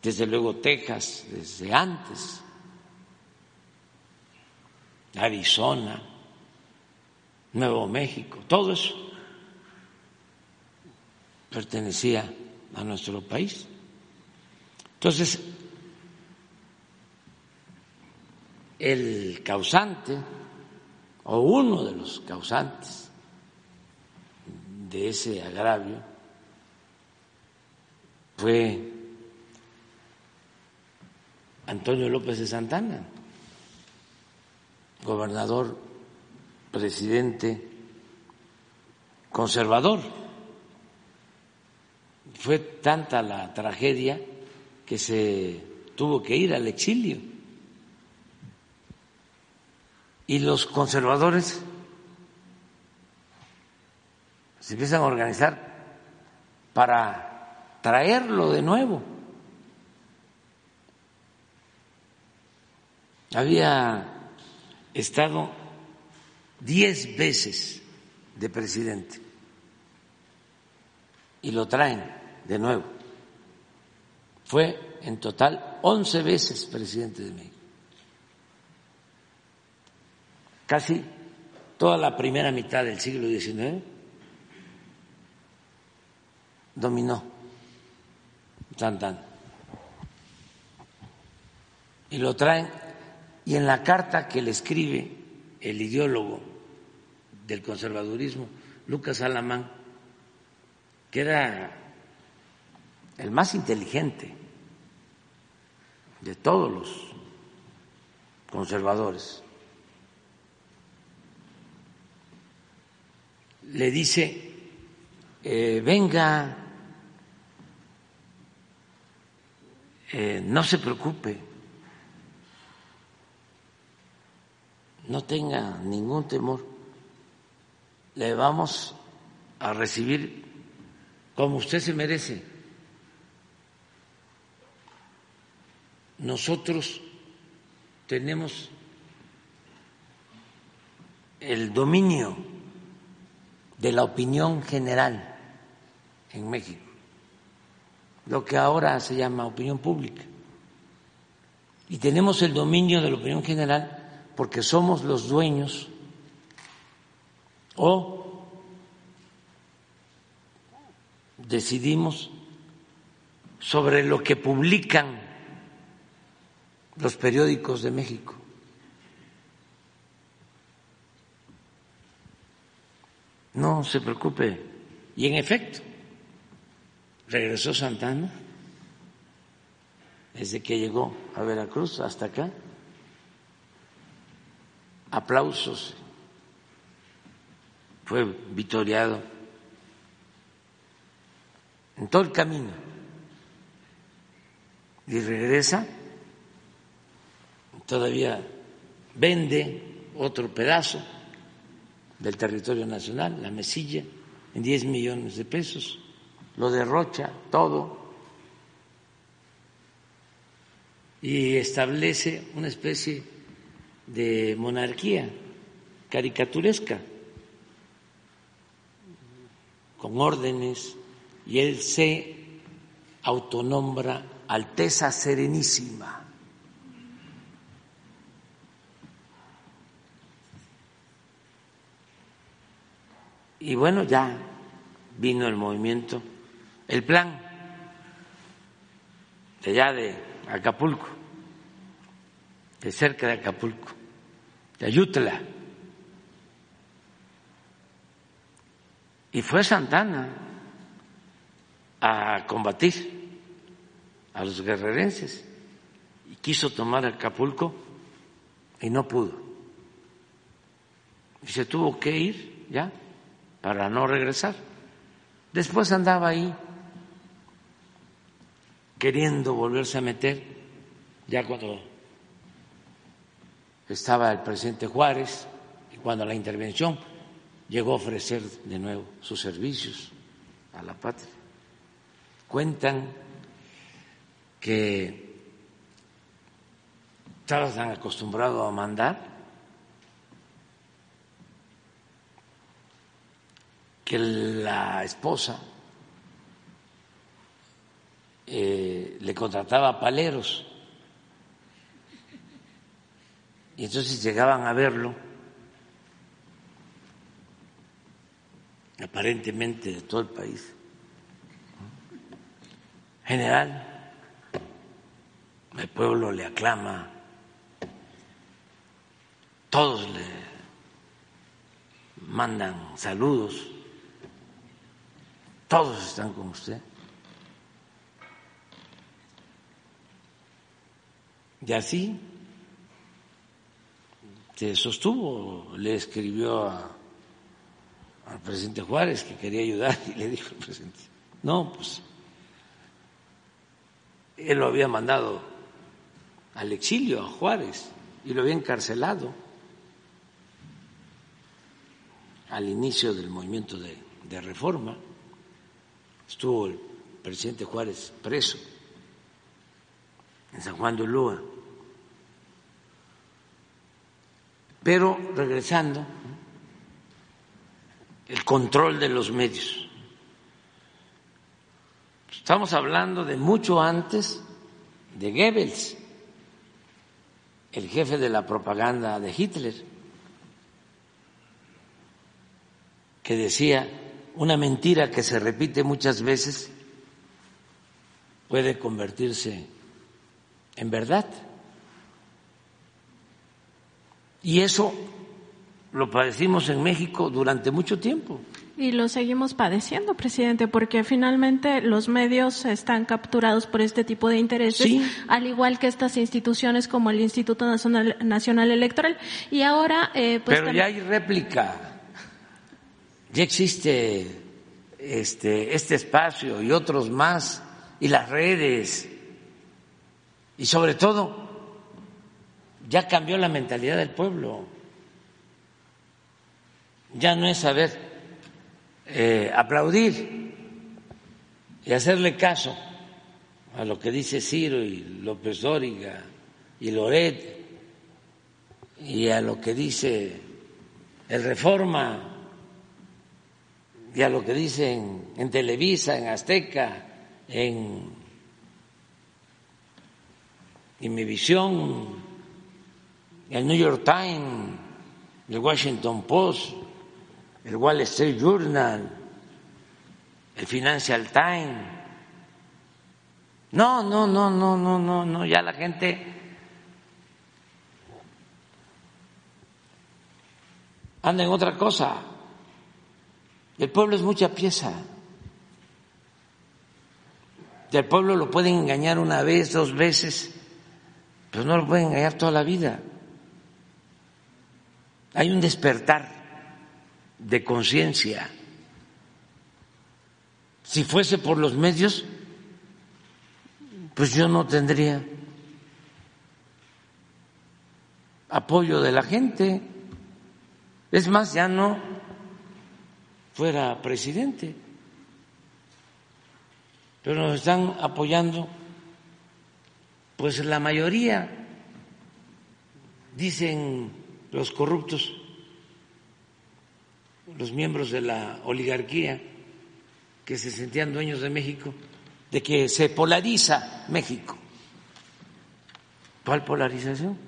desde luego Texas, desde antes, Arizona, Nuevo México, todo eso pertenecía a nuestro país. Entonces, el causante o uno de los causantes de ese agravio fue Antonio López de Santana, gobernador, presidente conservador. Fue tanta la tragedia que se tuvo que ir al exilio y los conservadores se empiezan a organizar para traerlo de nuevo. Había estado diez veces de presidente y lo traen de nuevo. Fue en total once veces presidente de México. casi toda la primera mitad del siglo XIX dominó Y lo traen, y en la carta que le escribe el ideólogo del conservadurismo, Lucas Alamán, que era el más inteligente de todos los conservadores, le dice, eh, venga, eh, no se preocupe, no tenga ningún temor, le vamos a recibir como usted se merece. Nosotros tenemos el dominio de la opinión general en México, lo que ahora se llama opinión pública. Y tenemos el dominio de la opinión general porque somos los dueños o decidimos sobre lo que publican los periódicos de México. No se preocupe. Y en efecto, regresó Santana desde que llegó a Veracruz hasta acá. Aplausos. Fue vitoriado en todo el camino. Y regresa todavía vende otro pedazo del territorio nacional, la mesilla, en 10 millones de pesos, lo derrocha todo y establece una especie de monarquía caricaturesca, con órdenes, y él se autonombra Alteza Serenísima. Y bueno, ya vino el movimiento, el plan de allá de Acapulco, de cerca de Acapulco, de Ayutla. Y fue Santana a combatir a los guerrerenses y quiso tomar Acapulco y no pudo. Y se tuvo que ir ya para no regresar. Después andaba ahí queriendo volverse a meter, ya cuando estaba el presidente Juárez y cuando la intervención llegó a ofrecer de nuevo sus servicios a la patria. Cuentan que estaba tan acostumbrado a mandar que la esposa eh, le contrataba paleros y entonces llegaban a verlo aparentemente de todo el país general el pueblo le aclama todos le mandan saludos todos están con usted. Y así se sostuvo, le escribió al presidente Juárez que quería ayudar y le dijo al presidente, no, pues él lo había mandado al exilio a Juárez y lo había encarcelado al inicio del movimiento de, de reforma estuvo el presidente Juárez preso en San Juan de Ulúa. Pero regresando, el control de los medios. Estamos hablando de mucho antes de Goebbels, el jefe de la propaganda de Hitler, que decía una mentira que se repite muchas veces puede convertirse en verdad. Y eso lo padecimos en México durante mucho tiempo. Y lo seguimos padeciendo, presidente, porque finalmente los medios están capturados por este tipo de intereses, al igual que estas instituciones como el Instituto Nacional, Nacional Electoral. Y ahora, eh, pues Pero ya hay réplica ya existe este, este espacio y otros más, y las redes, y sobre todo, ya cambió la mentalidad del pueblo. Ya no es saber eh, aplaudir y hacerle caso a lo que dice Ciro y López Dóriga y Loret y a lo que dice el Reforma y a lo que dicen en Televisa, en Azteca, en Imevisión, el New York Times, el Washington Post, el Wall Street Journal, el Financial Times. No, no, no, no, no, no, no, ya la gente anda en otra cosa. El pueblo es mucha pieza. Al pueblo lo pueden engañar una vez, dos veces, pero no lo pueden engañar toda la vida. Hay un despertar de conciencia. Si fuese por los medios, pues yo no tendría apoyo de la gente. Es más, ya no fuera presidente, pero nos están apoyando pues la mayoría, dicen los corruptos, los miembros de la oligarquía que se sentían dueños de México, de que se polariza México. ¿Cuál polarización?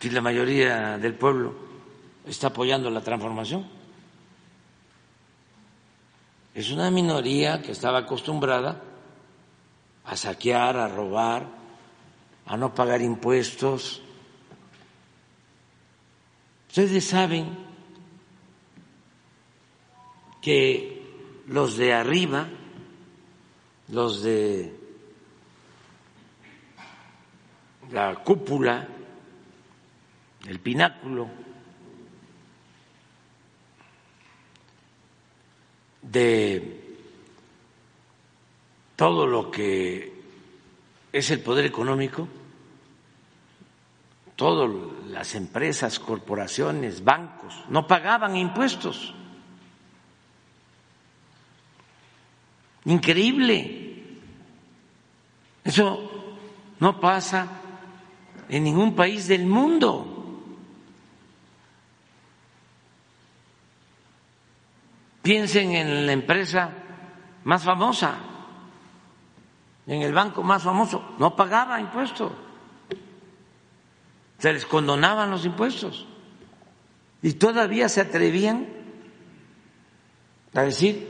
Si la mayoría del pueblo está apoyando la transformación. Es una minoría que estaba acostumbrada a saquear, a robar, a no pagar impuestos. Ustedes saben que los de arriba, los de la cúpula, el pináculo de todo lo que es el poder económico, todas las empresas, corporaciones, bancos, no pagaban impuestos. Increíble. Eso no pasa en ningún país del mundo. Piensen en la empresa más famosa, en el banco más famoso, no pagaba impuestos, se les condonaban los impuestos. Y todavía se atrevían a decir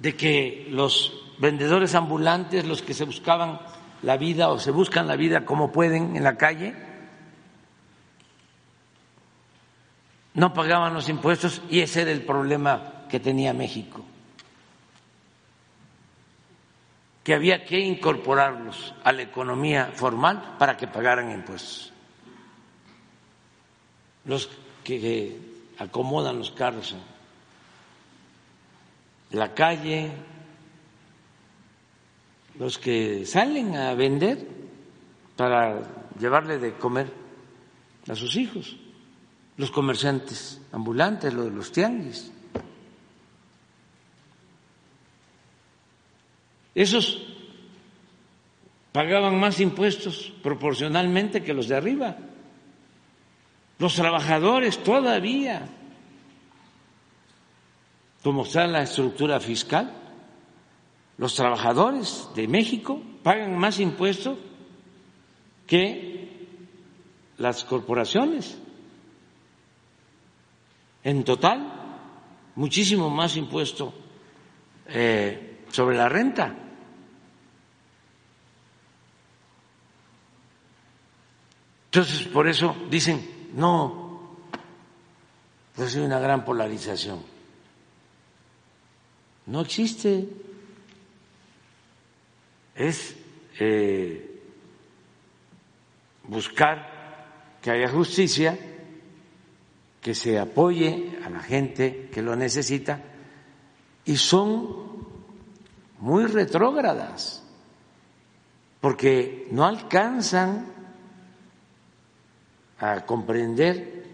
de que los vendedores ambulantes, los que se buscaban la vida o se buscan la vida como pueden en la calle, no pagaban los impuestos y ese era el problema que tenía México, que había que incorporarlos a la economía formal para que pagaran impuestos. Los que acomodan los carros en la calle, los que salen a vender para llevarle de comer a sus hijos, los comerciantes ambulantes, los de los tianguis. Esos pagaban más impuestos proporcionalmente que los de arriba. Los trabajadores todavía, como está la estructura fiscal, los trabajadores de México pagan más impuestos que las corporaciones. En total, muchísimo más impuesto eh, sobre la renta. Entonces, por eso dicen, no, pues hay una gran polarización. No existe es eh, buscar que haya justicia, que se apoye a la gente que lo necesita y son muy retrógradas porque no alcanzan a comprender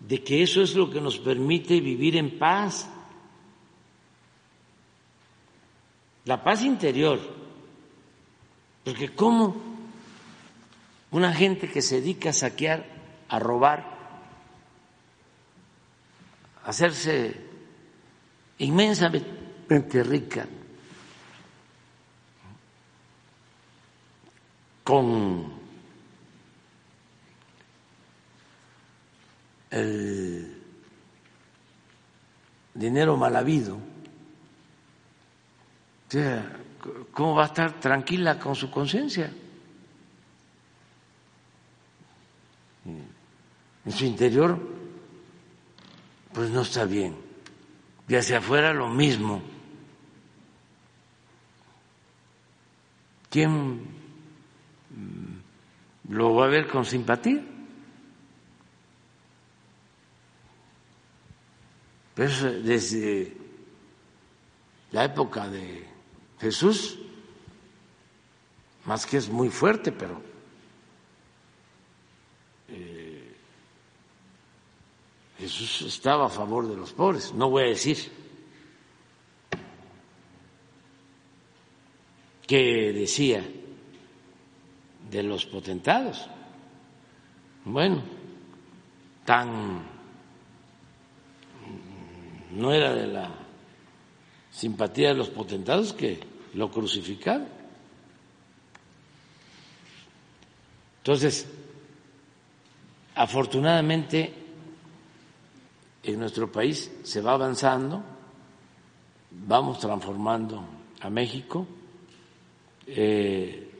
de que eso es lo que nos permite vivir en paz. La paz interior porque ¿cómo una gente que se dedica a saquear, a robar, a hacerse inmensamente rica con el dinero mal habido, ¿cómo va a estar tranquila con su conciencia? En su interior, pues no está bien. Y hacia afuera lo mismo. ¿Quién lo va a ver con simpatía? Pero desde la época de Jesús, más que es muy fuerte, pero eh, Jesús estaba a favor de los pobres, no voy a decir que decía de los potentados. Bueno, tan no era de la simpatía de los potentados que lo crucificaron. Entonces, afortunadamente en nuestro país se va avanzando, vamos transformando a México eh,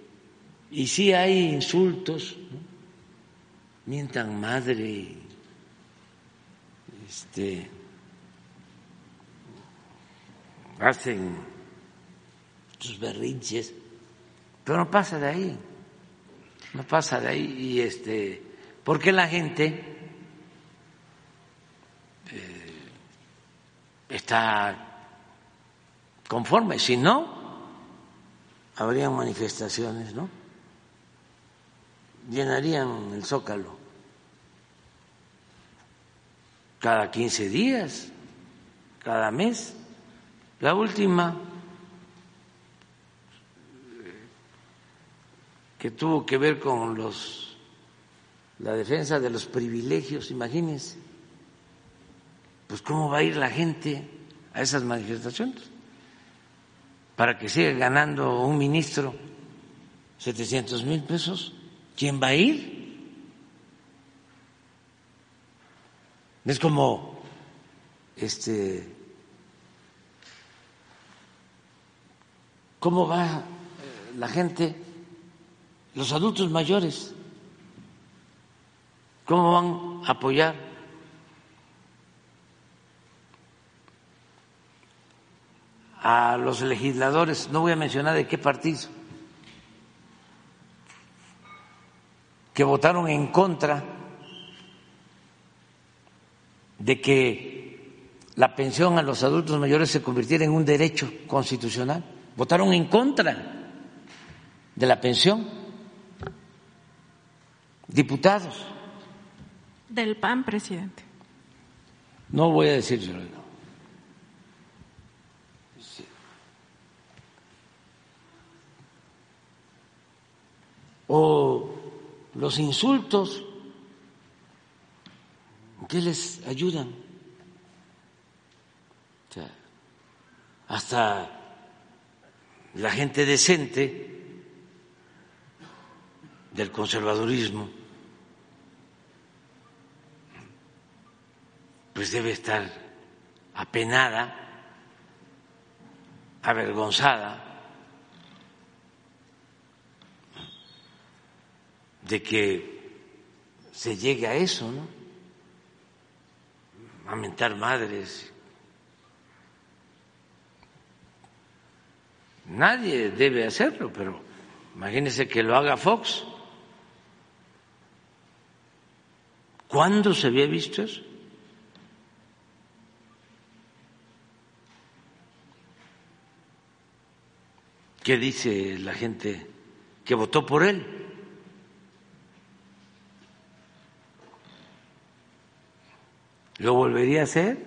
y sí hay insultos, mientan madre, este, hacen sus berrinches, pero no pasa de ahí, no pasa de ahí y este, porque la gente eh, está conforme, si no, habrían manifestaciones, ¿no? Llenarían el zócalo cada 15 días, cada mes. La última que tuvo que ver con los la defensa de los privilegios, imagínense. Pues cómo va a ir la gente a esas manifestaciones para que siga ganando un ministro 700 mil pesos, ¿quién va a ir? Es como este cómo va eh, la gente, los adultos mayores, cómo van a apoyar a los legisladores, no voy a mencionar de qué partido, que votaron en contra de que la pensión a los adultos mayores se convirtiera en un derecho constitucional. Votaron en contra de la pensión. Diputados. Del PAN, presidente. No voy a decir yo. o los insultos, ¿qué les ayudan? hasta la gente decente del conservadurismo, pues debe estar apenada, avergonzada de que se llegue a eso, ¿no? A mentar madres. Nadie debe hacerlo, pero imagínense que lo haga Fox. ¿Cuándo se había visto eso? ¿Qué dice la gente que votó por él? ¿Lo volvería a hacer?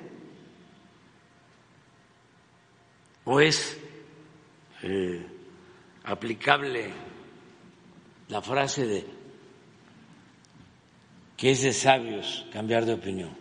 ¿O es eh, aplicable la frase de que es de sabios cambiar de opinión?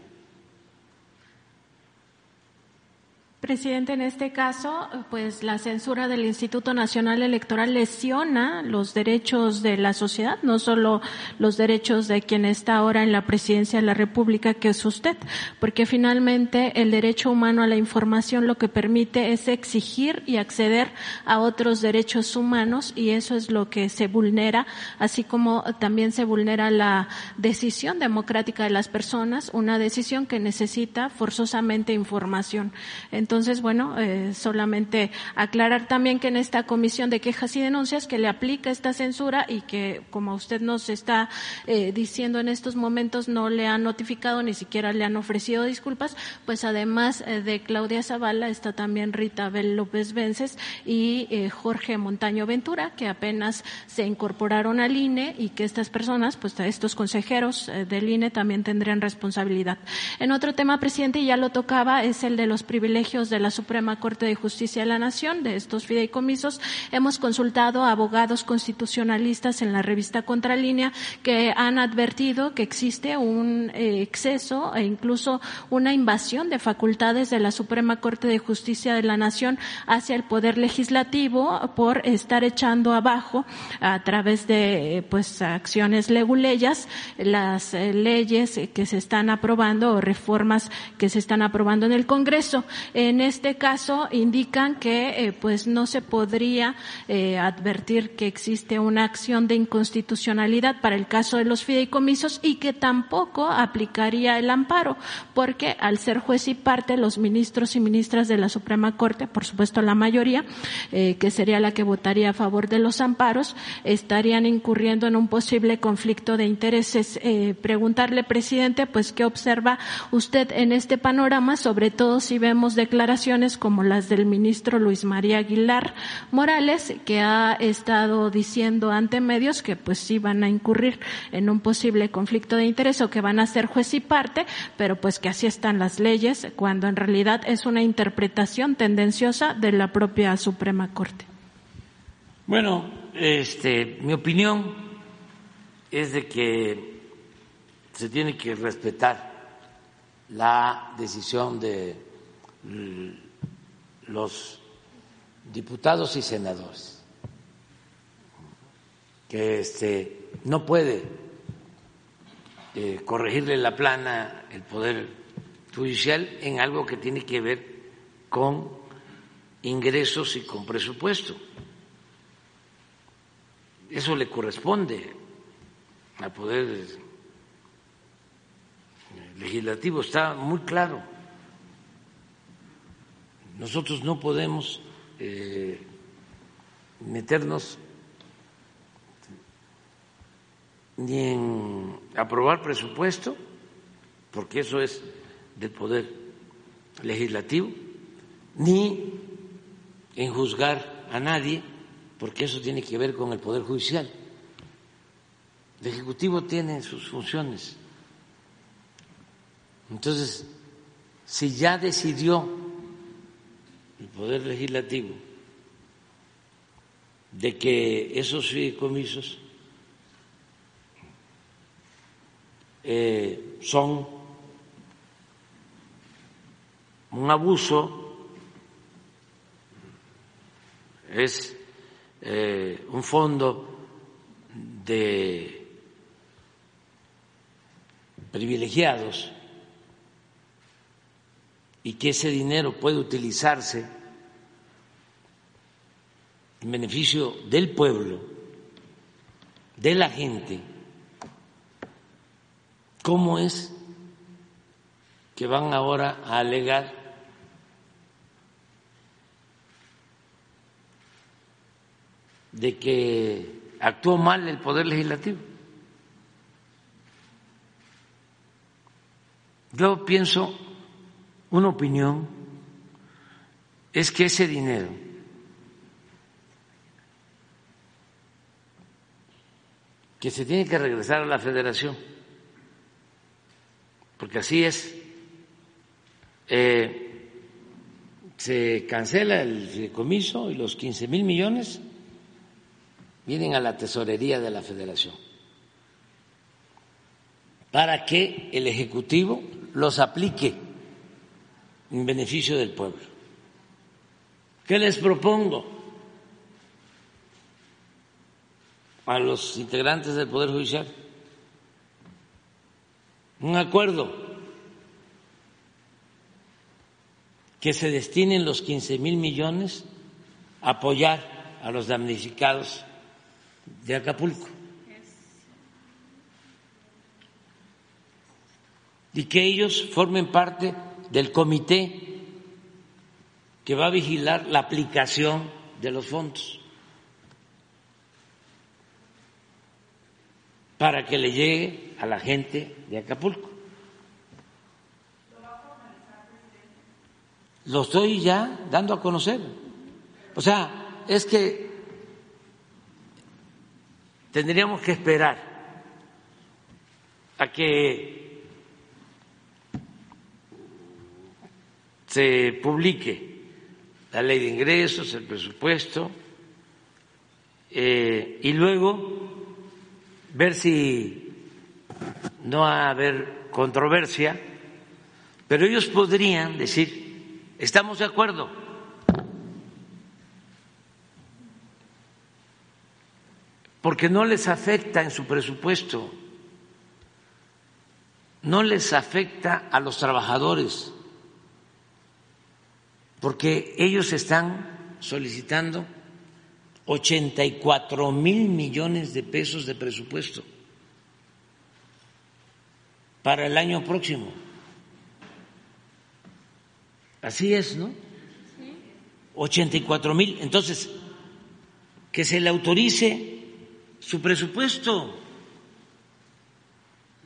Presidente, en este caso, pues la censura del Instituto Nacional Electoral lesiona los derechos de la sociedad, no solo los derechos de quien está ahora en la presidencia de la República, que es usted, porque finalmente el derecho humano a la información lo que permite es exigir y acceder a otros derechos humanos y eso es lo que se vulnera, así como también se vulnera la decisión democrática de las personas, una decisión que necesita forzosamente información. Entonces, bueno, eh, solamente aclarar también que en esta comisión de quejas y denuncias que le aplica esta censura y que, como usted nos está eh, diciendo en estos momentos, no le han notificado ni siquiera le han ofrecido disculpas, pues además eh, de Claudia Zavala está también Rita Abel López Vences y Jorge Montaño Ventura, que apenas se incorporaron al INE y que estas personas, pues estos consejeros del INE también tendrían responsabilidad. En otro tema, presidente, ya lo tocaba, es el de los privilegios de la Suprema Corte de Justicia de la Nación, de estos fideicomisos. Hemos consultado abogados constitucionalistas en la revista Contralínea que han advertido que existe un eh, exceso e incluso una invasión de facultades de la Suprema Corte de Justicia de la Nación hacia el Poder Legislativo por estar echando abajo a través de pues acciones leguleyas las eh, leyes que se están aprobando o reformas que se están aprobando en el Congreso. En este caso indican que eh, pues no se podría eh, advertir que existe una acción de inconstitucionalidad para el caso de los fideicomisos y que tampoco aplicaría el amparo, porque al ser juez y parte los ministros y ministras de la Suprema Corte, por supuesto la mayoría, eh, que sería la que votaría a favor de los amparos, estarían incurriendo en un posible conflicto de intereses. preguntarle, presidente, pues qué observa usted en este panorama, sobre todo si vemos declaraciones como las del ministro Luis María Aguilar Morales, que ha estado diciendo ante medios que pues sí van a incurrir en un posible conflicto de interés o que van a ser juez y parte, pero pues que así están las leyes, cuando en realidad es una interpretación tendenciosa de la propia Suprema Corte. Bueno, este, mi opinión es de que se tiene que respetar la decisión de los diputados y senadores, que este, no puede eh, corregirle la plana el Poder Judicial en algo que tiene que ver con ingresos y con presupuesto. Eso le corresponde al Poder legislativo, está muy claro. Nosotros no podemos eh, meternos ni en aprobar presupuesto, porque eso es del poder legislativo, ni en juzgar a nadie, porque eso tiene que ver con el poder judicial. El Ejecutivo tiene sus funciones entonces, si ya decidió el Poder Legislativo de que esos fideicomisos eh, son un abuso, es eh, un fondo de privilegiados, y que ese dinero puede utilizarse en beneficio del pueblo, de la gente, ¿cómo es que van ahora a alegar de que actuó mal el Poder Legislativo? Yo pienso una opinión es que ese dinero que se tiene que regresar a la federación, porque así es, eh, se cancela el fideicomiso y los 15 mil millones vienen a la tesorería de la federación para que el Ejecutivo los aplique en beneficio del pueblo. ¿Qué les propongo a los integrantes del Poder Judicial? Un acuerdo que se destinen los 15 mil millones a apoyar a los damnificados de Acapulco. Y que ellos formen parte del comité que va a vigilar la aplicación de los fondos para que le llegue a la gente de Acapulco. Lo estoy ya dando a conocer. O sea, es que tendríamos que esperar a que se publique la ley de ingresos, el presupuesto, eh, y luego ver si no va a haber controversia, pero ellos podrían decir, estamos de acuerdo. Porque no les afecta en su presupuesto, no les afecta a los trabajadores porque ellos están solicitando 84 mil millones de pesos de presupuesto para el año próximo. Así es, ¿no? 84 mil. Entonces, que se le autorice su presupuesto.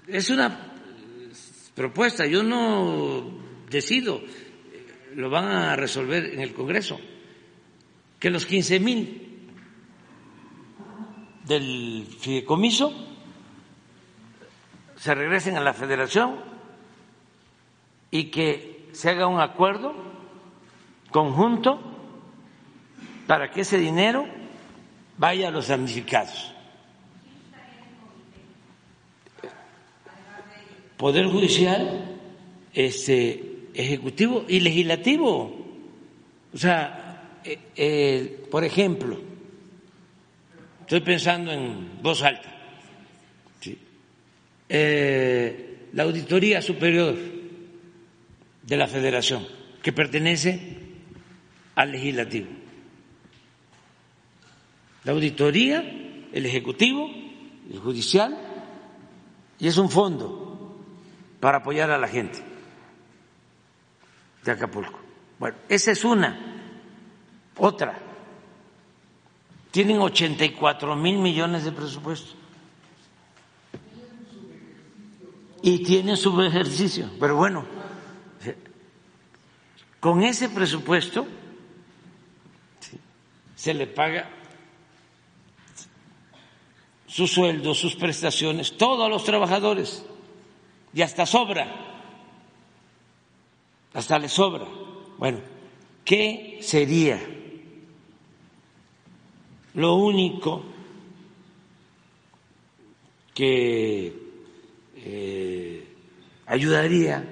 Es una propuesta, yo no decido lo van a resolver en el Congreso, que los 15 mil del fideicomiso se regresen a la federación y que se haga un acuerdo conjunto para que ese dinero vaya a los damnificados. Poder Judicial, este, ejecutivo y legislativo. O sea, eh, eh, por ejemplo, estoy pensando en voz alta, eh, la Auditoría Superior de la Federación, que pertenece al legislativo. La auditoría, el ejecutivo, el judicial, y es un fondo para apoyar a la gente de Acapulco. Bueno, esa es una. Otra. Tienen 84 mil millones de presupuesto. Y tienen su ejercicio. Pero bueno, con ese presupuesto se le paga su sueldo, sus prestaciones, todos los trabajadores. Y hasta sobra hasta le sobra. Bueno, ¿qué sería lo único que eh, ayudaría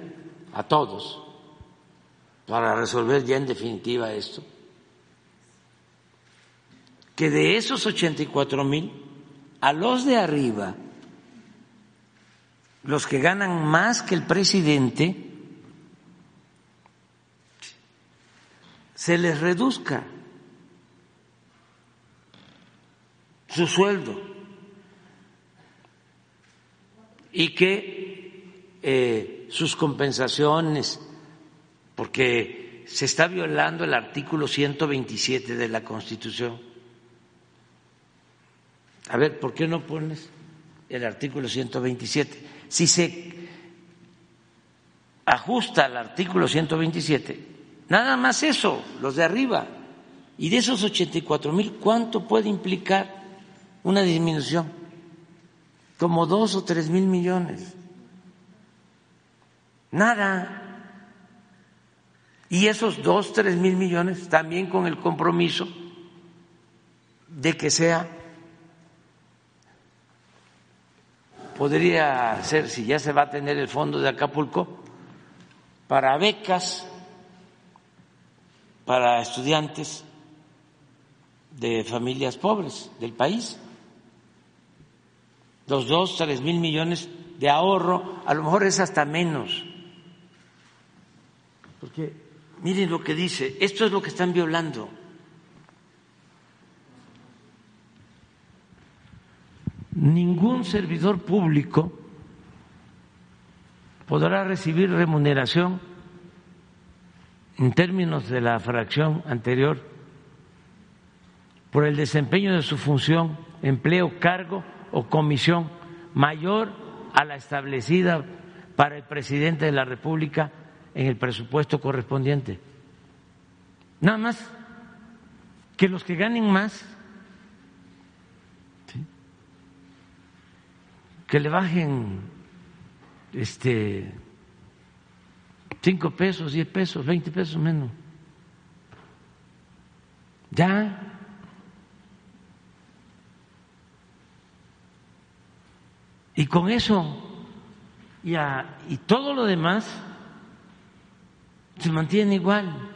a todos para resolver ya en definitiva esto? Que de esos 84 mil, a los de arriba, los que ganan más que el presidente, se les reduzca su sueldo y que eh, sus compensaciones, porque se está violando el artículo 127 de la Constitución. A ver, ¿por qué no pones el artículo 127? Si se ajusta al artículo 127, Nada más eso, los de arriba. Y de esos 84 mil, ¿cuánto puede implicar una disminución? Como dos o tres mil millones. Nada. Y esos dos, tres mil millones también con el compromiso de que sea, podría ser, si ya se va a tener el fondo de Acapulco, para becas para estudiantes de familias pobres del país. Los dos, tres mil millones de ahorro, a lo mejor es hasta menos. Porque miren lo que dice, esto es lo que están violando. Ningún servidor público podrá recibir remuneración en términos de la fracción anterior por el desempeño de su función, empleo, cargo o comisión mayor a la establecida para el presidente de la República en el presupuesto correspondiente. Nada más que los que ganen más, que le bajen este cinco pesos, diez pesos, veinte pesos menos. Ya. Y con eso y, y todo lo demás se mantiene igual.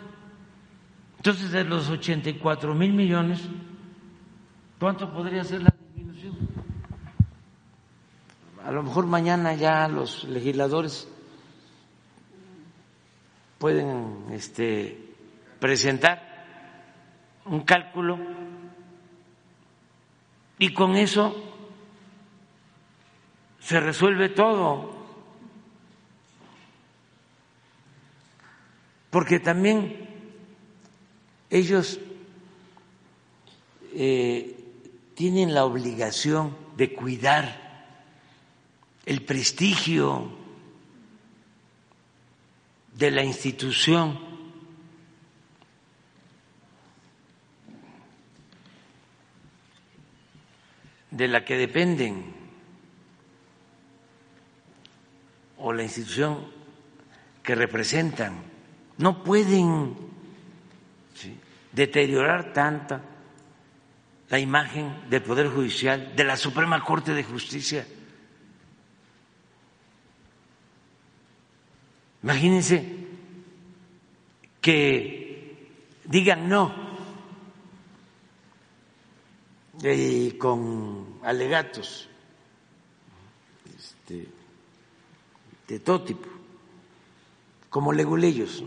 Entonces, de los 84 mil millones, ¿cuánto podría ser la disminución? A lo mejor mañana ya los legisladores pueden este, presentar un cálculo y con eso se resuelve todo. Porque también ellos eh, tienen la obligación de cuidar el prestigio de la institución de la que dependen o la institución que representan. No pueden deteriorar tanta la imagen del Poder Judicial, de la Suprema Corte de Justicia. Imagínense que digan no. Y con alegatos este, de todo tipo, como leguleyos,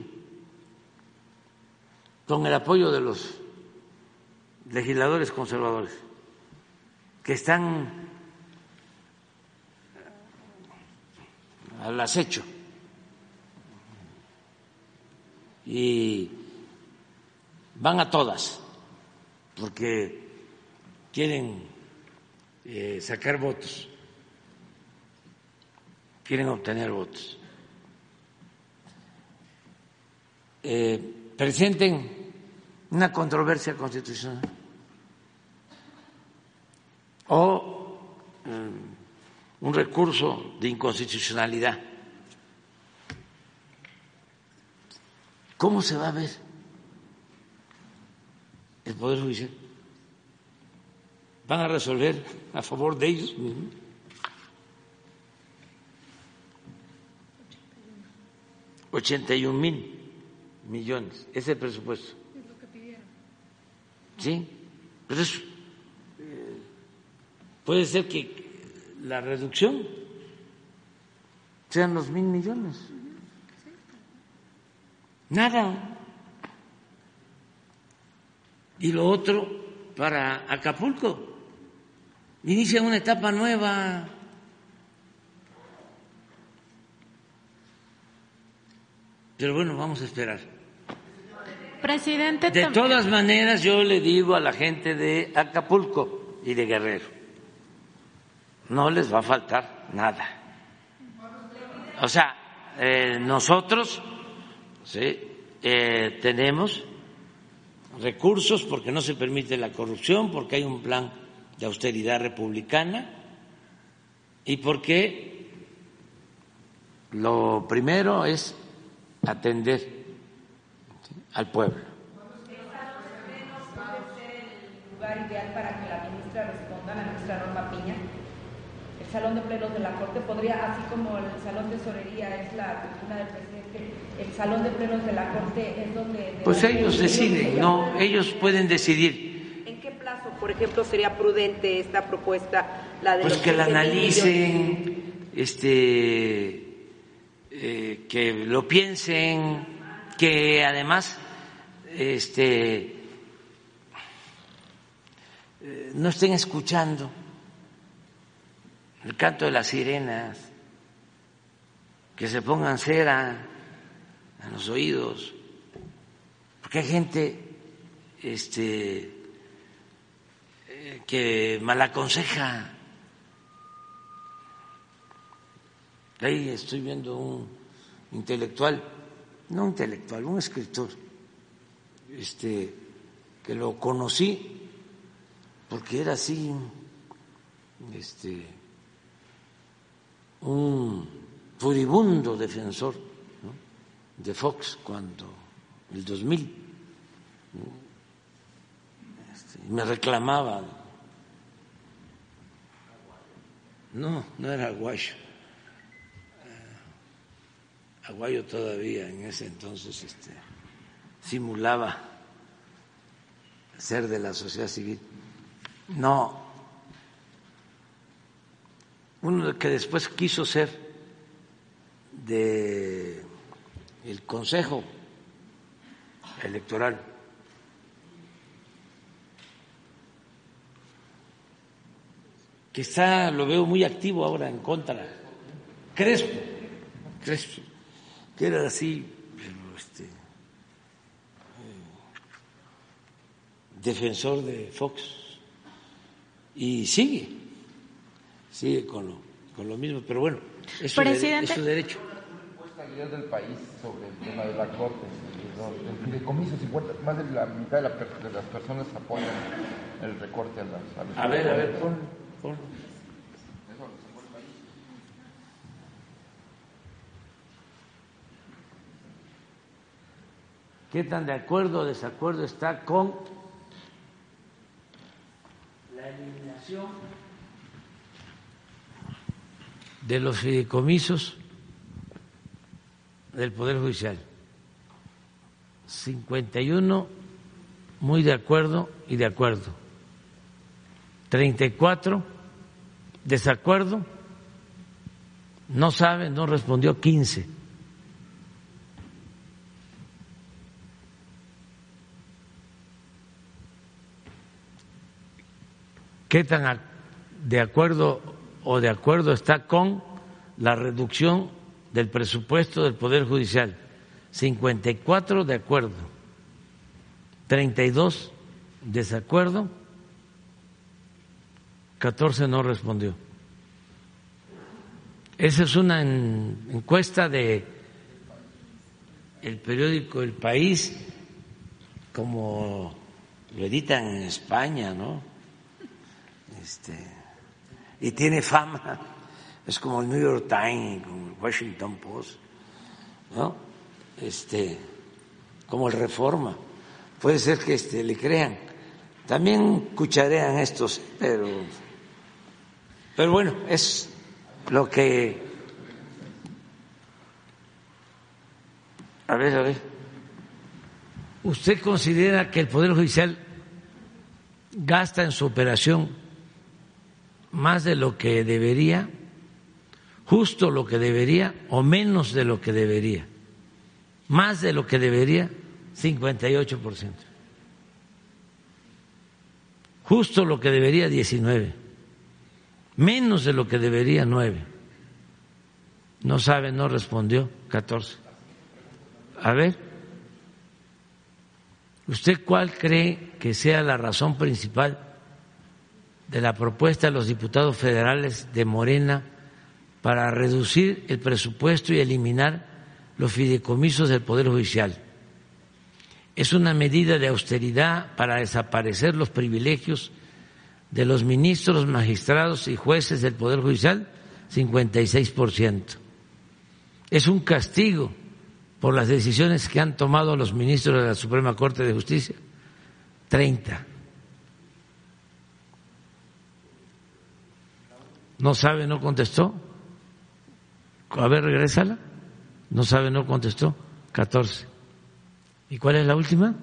con el apoyo de los legisladores conservadores que están al acecho y van a todas porque quieren eh, sacar votos, quieren obtener votos. Eh, presenten una controversia constitucional. O mm, un recurso de inconstitucionalidad ¿Cómo se va a ver el Poder Judicial? ¿Van a resolver a favor de ellos mismos? Ochenta y un mil millones, ese presupuesto. Es lo que pidieron. Sí, pero eso, eh, puede ser que la reducción sean los mil millones. Nada. Y lo otro para Acapulco. Inicia una etapa nueva. Pero bueno, vamos a esperar. Presidente. De todas maneras, yo le digo a la gente de Acapulco y de Guerrero, no les va a faltar nada. O sea, eh, nosotros ¿sí? Eh, tenemos recursos porque no se permite la corrupción, porque hay un plan de austeridad republicana y porque lo primero es atender al pueblo. el lugar ideal para que la ministra responda, la ministra Norma Piña? El salón de plenos de la Corte podría, así como el salón de sorería es la tribuna del presidente, el salón de plenos de la Corte es donde... Pues ellos deciden, no, ellos pueden decidir. ¿En qué plazo, por ejemplo, sería prudente esta propuesta? La de pues que la analicen, este, eh, que lo piensen, que además este, eh, no estén escuchando el canto de las sirenas, que se pongan cera en los oídos, Porque hay gente este, eh, que malaconseja. Ahí estoy viendo un intelectual, no intelectual, un escritor, este, que lo conocí porque era así, este, un furibundo defensor de Fox cuando el 2000 este, me reclamaba. No no era aguayo. Eh, aguayo todavía en ese entonces este, simulaba ser de la sociedad civil. No uno que después quiso ser de el Consejo Electoral. que está, lo veo muy activo ahora en contra. Crespo, Crespo, que era así, pero este, eh, defensor de Fox. Y sigue, sigue con lo, con lo mismo, pero bueno, es su, es su derecho del país sobre el tema de la Corte. El fideicomiso, 50, más de la mitad de, la, de, las personas apoyan el recorte a las... A, a ver, a ver, pon, pon. ¿Qué tan de acuerdo o desacuerdo está con la eliminación de los fideicomisos del Poder Judicial. 51 muy de acuerdo y de acuerdo. 34 desacuerdo. No sabe, no respondió 15. ¿Qué tan de acuerdo o de acuerdo está con la reducción del presupuesto del Poder Judicial, 54 de acuerdo, 32 desacuerdo, 14 no respondió. Esa es una encuesta de el periódico El País, como lo editan en España, ¿no? Este, y tiene fama es como el New York Times, el Washington Post, ¿no? Este, como el Reforma. Puede ser que este, le crean. También cucharean estos, pero, pero bueno, es lo que. A ver, a ver. ¿Usted considera que el Poder Judicial gasta en su operación más de lo que debería? justo lo que debería o menos de lo que debería. Más de lo que debería, 58%. Justo lo que debería, 19. Menos de lo que debería, 9. No sabe, no respondió, 14. A ver, ¿usted cuál cree que sea la razón principal de la propuesta de los diputados federales de Morena? para reducir el presupuesto y eliminar los fideicomisos del Poder Judicial. Es una medida de austeridad para desaparecer los privilegios de los ministros, magistrados y jueces del Poder Judicial, 56%. Es un castigo por las decisiones que han tomado los ministros de la Suprema Corte de Justicia, 30. ¿No sabe, no contestó? A ver, regrésala. No sabe, no contestó. 14. ¿Y cuál es la última?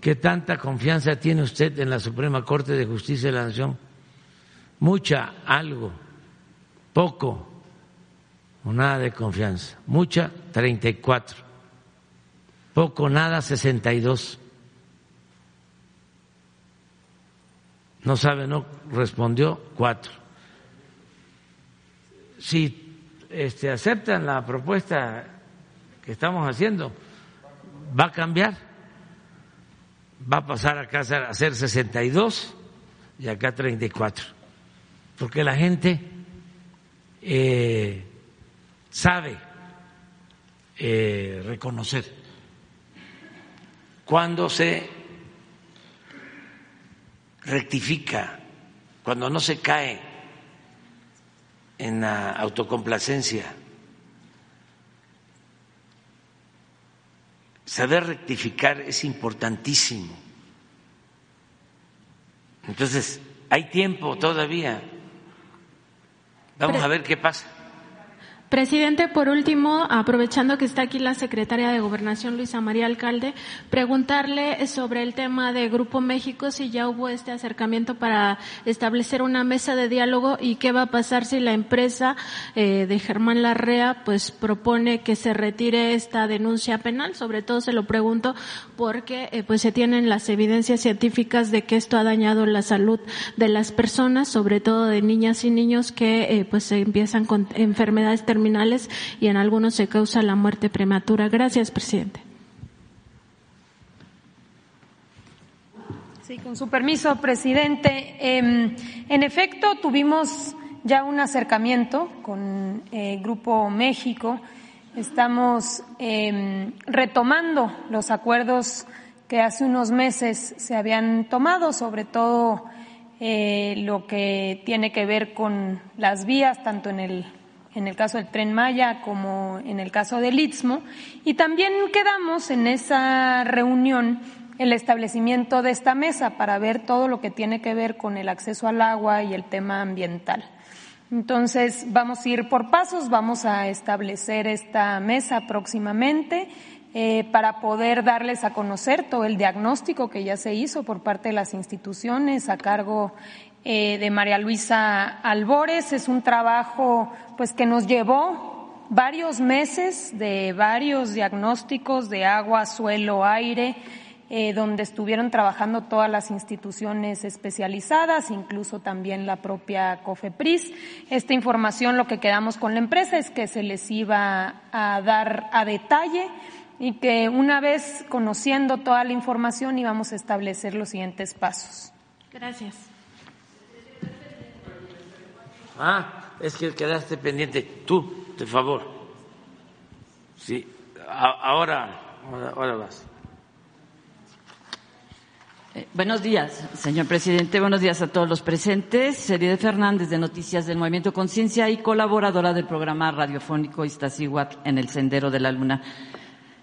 ¿Qué tanta confianza tiene usted en la Suprema Corte de Justicia de la Nación? Mucha, algo, poco o nada de confianza. Mucha, 34. Poco, nada, 62. No sabe, no respondió, 4 si este, aceptan la propuesta que estamos haciendo, va a cambiar, va a pasar acá a ser 62 y acá 34, porque la gente eh, sabe eh, reconocer cuando se rectifica, cuando no se cae en la autocomplacencia. Saber rectificar es importantísimo. Entonces, hay tiempo todavía. Vamos a ver qué pasa. Presidente, por último, aprovechando que está aquí la secretaria de Gobernación, Luisa María Alcalde, preguntarle sobre el tema de Grupo México, si ya hubo este acercamiento para establecer una mesa de diálogo y qué va a pasar si la empresa eh, de Germán Larrea pues propone que se retire esta denuncia penal. Sobre todo se lo pregunto porque eh, pues se tienen las evidencias científicas de que esto ha dañado la salud de las personas, sobre todo de niñas y niños que eh, pues empiezan con enfermedades terminales y en algunos se causa la muerte prematura. Gracias, presidente. Sí, con su permiso, presidente. Em, en efecto, tuvimos ya un acercamiento con eh, Grupo México. Estamos em, retomando los acuerdos que hace unos meses se habían tomado, sobre todo eh, lo que tiene que ver con las vías, tanto en el en el caso del tren Maya como en el caso del Istmo. Y también quedamos en esa reunión el establecimiento de esta mesa para ver todo lo que tiene que ver con el acceso al agua y el tema ambiental. Entonces, vamos a ir por pasos, vamos a establecer esta mesa próximamente eh, para poder darles a conocer todo el diagnóstico que ya se hizo por parte de las instituciones a cargo eh, de María Luisa Albores. Es un trabajo pues que nos llevó varios meses de varios diagnósticos de agua, suelo, aire, eh, donde estuvieron trabajando todas las instituciones especializadas, incluso también la propia COFEPRIS. Esta información lo que quedamos con la empresa es que se les iba a dar a detalle y que una vez conociendo toda la información íbamos a establecer los siguientes pasos. Gracias. Ah, es que quedaste pendiente. Tú, de favor. Sí, ahora, ahora, vas. Eh, buenos días, señor presidente. Buenos días a todos los presentes. Serie Fernández, de Noticias del Movimiento Conciencia y colaboradora del programa radiofónico Iztaccíhuatl en el Sendero de la Luna.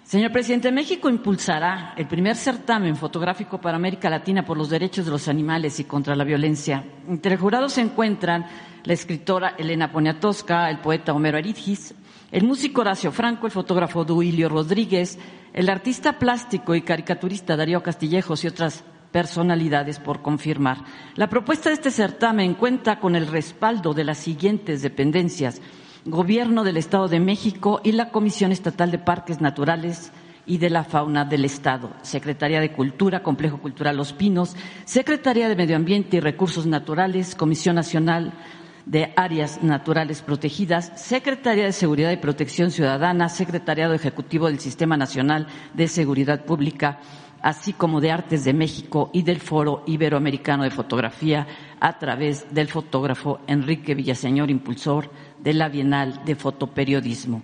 Señor presidente, México impulsará el primer certamen fotográfico para América Latina por los derechos de los animales y contra la violencia. Entre jurados se encuentran la escritora Elena Poniatowska, el poeta Homero Aridgis, el músico Horacio Franco, el fotógrafo Duilio Rodríguez, el artista plástico y caricaturista Darío Castillejos y otras personalidades por confirmar. La propuesta de este certamen cuenta con el respaldo de las siguientes dependencias Gobierno del Estado de México y la Comisión Estatal de Parques Naturales y de la Fauna del Estado, Secretaría de Cultura, Complejo Cultural Los Pinos, Secretaría de Medio Ambiente y Recursos Naturales, Comisión Nacional de Áreas Naturales Protegidas, Secretaría de Seguridad y Protección Ciudadana, Secretariado Ejecutivo del Sistema Nacional de Seguridad Pública, así como de Artes de México y del Foro Iberoamericano de Fotografía a través del fotógrafo Enrique Villaseñor, impulsor de la Bienal de Fotoperiodismo.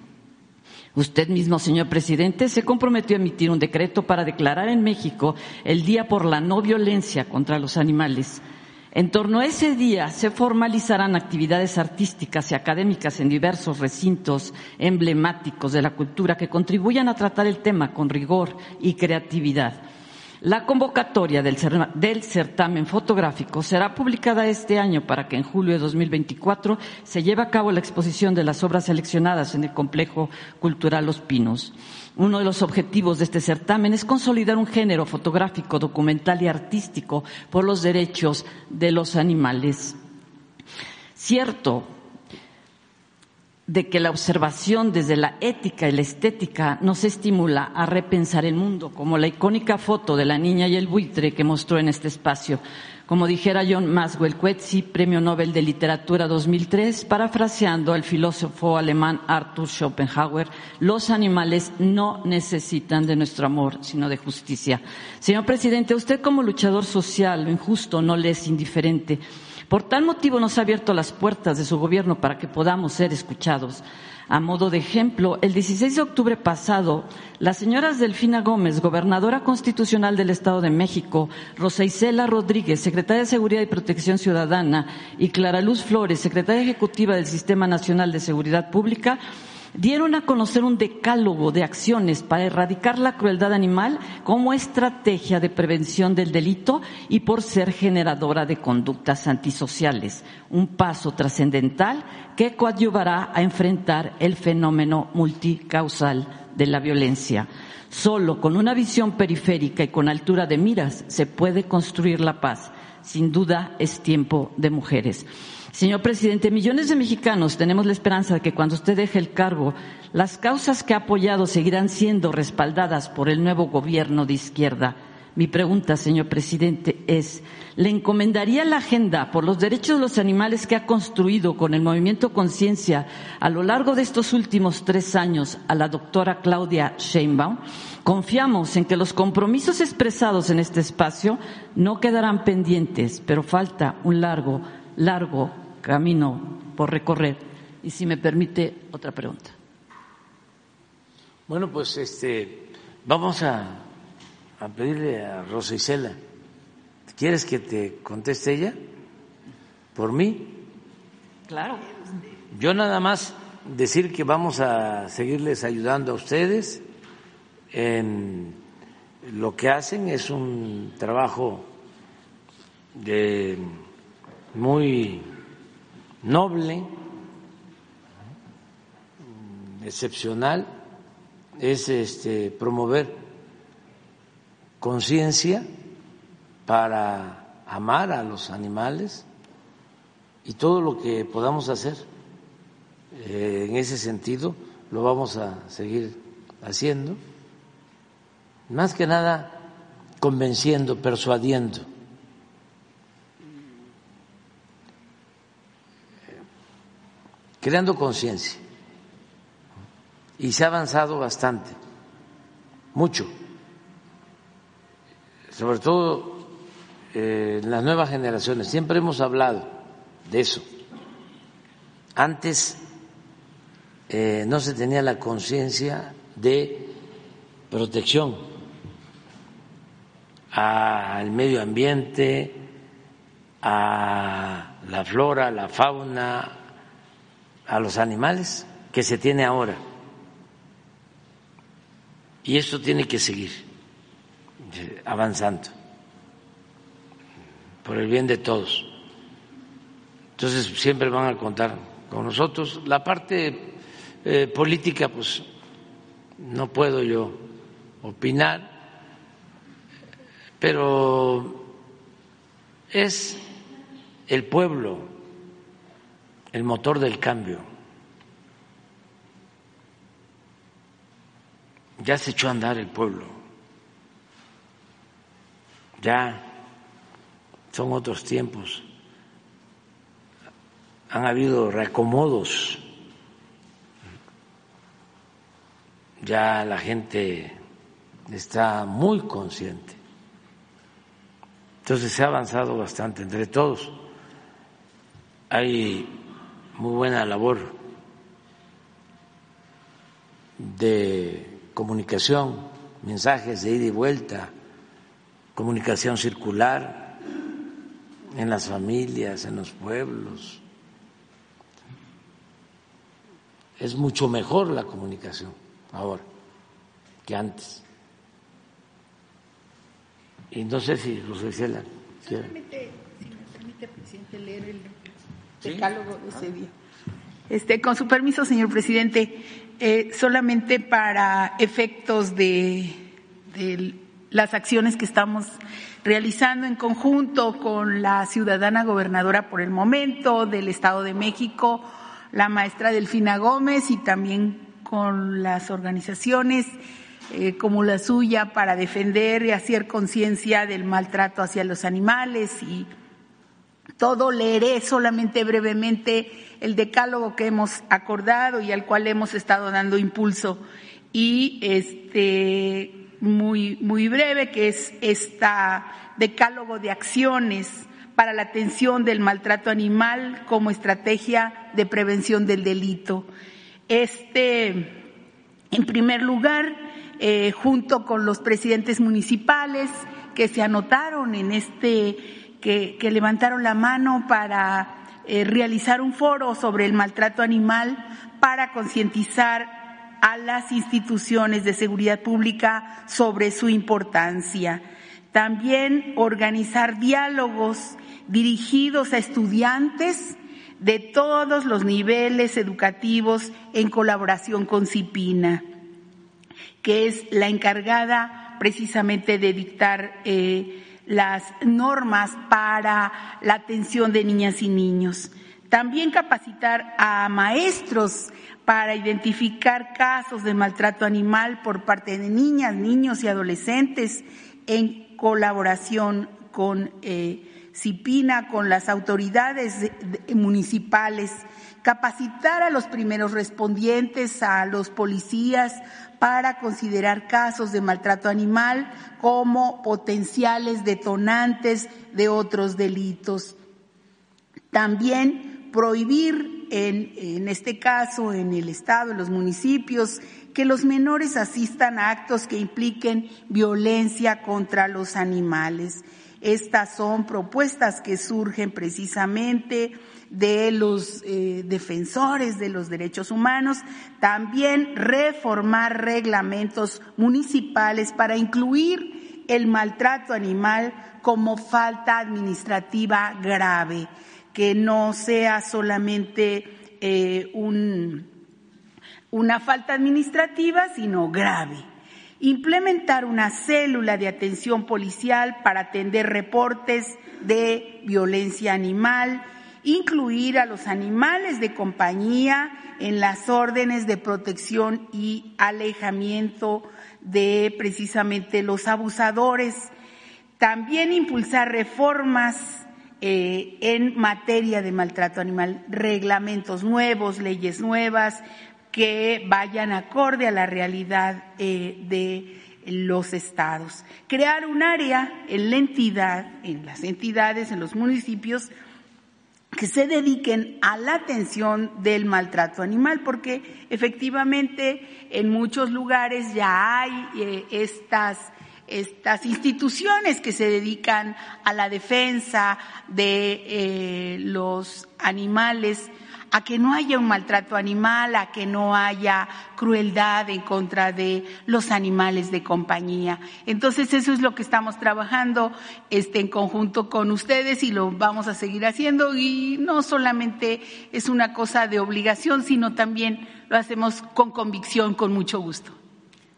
Usted mismo, señor presidente, se comprometió a emitir un decreto para declarar en México el Día por la No Violencia contra los Animales. En torno a ese día se formalizarán actividades artísticas y académicas en diversos recintos emblemáticos de la cultura que contribuyan a tratar el tema con rigor y creatividad. La convocatoria del, certamen fotográfico será publicada este año para que en julio de 2024 se lleve a cabo la exposición de las obras seleccionadas en el complejo cultural Los Pinos. Uno de los objetivos de este certamen es consolidar un género fotográfico, documental y artístico por los derechos de los animales. Cierto, de que la observación desde la ética y la estética nos estimula a repensar el mundo, como la icónica foto de la niña y el buitre que mostró en este espacio. Como dijera John Maswell Coetzee, Premio Nobel de Literatura 2003, parafraseando al filósofo alemán Arthur Schopenhauer, los animales no necesitan de nuestro amor, sino de justicia. Señor presidente, usted como luchador social, lo injusto no le es indiferente. Por tal motivo nos ha abierto las puertas de su gobierno para que podamos ser escuchados. A modo de ejemplo, el 16 de octubre pasado, las señoras Delfina Gómez, gobernadora constitucional del Estado de México, Rosa Isela Rodríguez, secretaria de Seguridad y Protección Ciudadana, y Clara Luz Flores, secretaria ejecutiva del Sistema Nacional de Seguridad Pública, dieron a conocer un decálogo de acciones para erradicar la crueldad animal como estrategia de prevención del delito y por ser generadora de conductas antisociales, un paso trascendental que coadyuvará a enfrentar el fenómeno multicausal de la violencia. Solo con una visión periférica y con altura de miras se puede construir la paz. Sin duda es tiempo de mujeres. Señor presidente, millones de mexicanos tenemos la esperanza de que cuando usted deje el cargo, las causas que ha apoyado seguirán siendo respaldadas por el nuevo gobierno de izquierda. Mi pregunta, señor presidente, es, ¿le encomendaría la agenda por los derechos de los animales que ha construido con el movimiento Conciencia a lo largo de estos últimos tres años a la doctora Claudia Sheinbaum? Confiamos en que los compromisos expresados en este espacio no quedarán pendientes, pero falta un largo, largo camino por recorrer. Y si me permite, otra pregunta. Bueno, pues este, vamos a, a pedirle a Rosa Isela. ¿Quieres que te conteste ella? ¿Por mí? Claro. Yo nada más decir que vamos a seguirles ayudando a ustedes en lo que hacen. Es un trabajo de muy noble, excepcional, es este, promover conciencia para amar a los animales y todo lo que podamos hacer eh, en ese sentido lo vamos a seguir haciendo, más que nada convenciendo, persuadiendo creando conciencia. Y se ha avanzado bastante, mucho, sobre todo eh, en las nuevas generaciones. Siempre hemos hablado de eso. Antes eh, no se tenía la conciencia de protección al medio ambiente, a la flora, la fauna, a los animales que se tiene ahora. Y esto tiene que seguir eh, avanzando por el bien de todos. Entonces siempre van a contar con nosotros. La parte eh, política, pues no puedo yo opinar, pero es el pueblo el motor del cambio. Ya se echó a andar el pueblo. Ya son otros tiempos. Han habido reacomodos. Ya la gente está muy consciente. Entonces se ha avanzado bastante entre todos. Hay muy buena labor de comunicación, mensajes de ida y vuelta, comunicación circular en las familias, en los pueblos. Es mucho mejor la comunicación ahora que antes. Y no sé si José Solamente, si me permite, presidente, leer el decálogo de ese día. Este, con su permiso, señor presidente, eh, solamente para efectos de, de las acciones que estamos realizando en conjunto con la ciudadana gobernadora por el momento del Estado de México, la maestra Delfina Gómez y también con las organizaciones eh, como la suya para defender y hacer conciencia del maltrato hacia los animales y todo leeré solamente brevemente el decálogo que hemos acordado y al cual hemos estado dando impulso y este muy muy breve que es esta decálogo de acciones para la atención del maltrato animal como estrategia de prevención del delito. Este, en primer lugar, eh, junto con los presidentes municipales que se anotaron en este, que, levantaron la mano para eh, realizar un foro sobre el maltrato animal para concientizar a las instituciones de seguridad pública sobre su importancia. También organizar diálogos dirigidos a estudiantes de todos los niveles educativos en colaboración con CIPINA, que es la encargada precisamente de dictar eh, las normas para la atención de niñas y niños. También capacitar a maestros para identificar casos de maltrato animal por parte de niñas, niños y adolescentes en colaboración con eh, CIPINA, con las autoridades municipales, capacitar a los primeros respondientes, a los policías, para considerar casos de maltrato animal como potenciales detonantes de otros delitos. También prohibir, en, en este caso, en el Estado, en los municipios, que los menores asistan a actos que impliquen violencia contra los animales. Estas son propuestas que surgen precisamente de los eh, defensores de los derechos humanos, también reformar reglamentos municipales para incluir el maltrato animal como falta administrativa grave, que no sea solamente eh, un, una falta administrativa, sino grave. Implementar una célula de atención policial para atender reportes de violencia animal, incluir a los animales de compañía en las órdenes de protección y alejamiento de precisamente los abusadores, también impulsar reformas eh, en materia de maltrato animal, reglamentos nuevos, leyes nuevas, que vayan acorde a la realidad eh, de los estados. Crear un área en la entidad, en las entidades, en los municipios, que se dediquen a la atención del maltrato animal, porque efectivamente en muchos lugares ya hay eh, estas estas instituciones que se dedican a la defensa de eh, los animales a que no haya un maltrato animal, a que no haya crueldad en contra de los animales de compañía. Entonces eso es lo que estamos trabajando este, en conjunto con ustedes y lo vamos a seguir haciendo y no solamente es una cosa de obligación, sino también lo hacemos con convicción, con mucho gusto.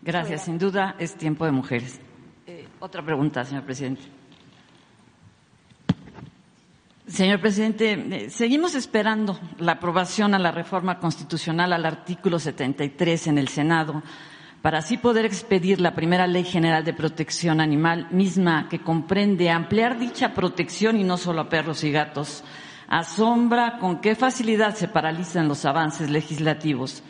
Gracias. Sin duda es tiempo de mujeres. Eh, otra pregunta, señor presidente. Señor presidente, eh, seguimos esperando la aprobación a la reforma constitucional al artículo 73 en el Senado para así poder expedir la primera ley general de protección animal, misma que comprende ampliar dicha protección y no solo a perros y gatos. Asombra con qué facilidad se paralizan los avances legislativos.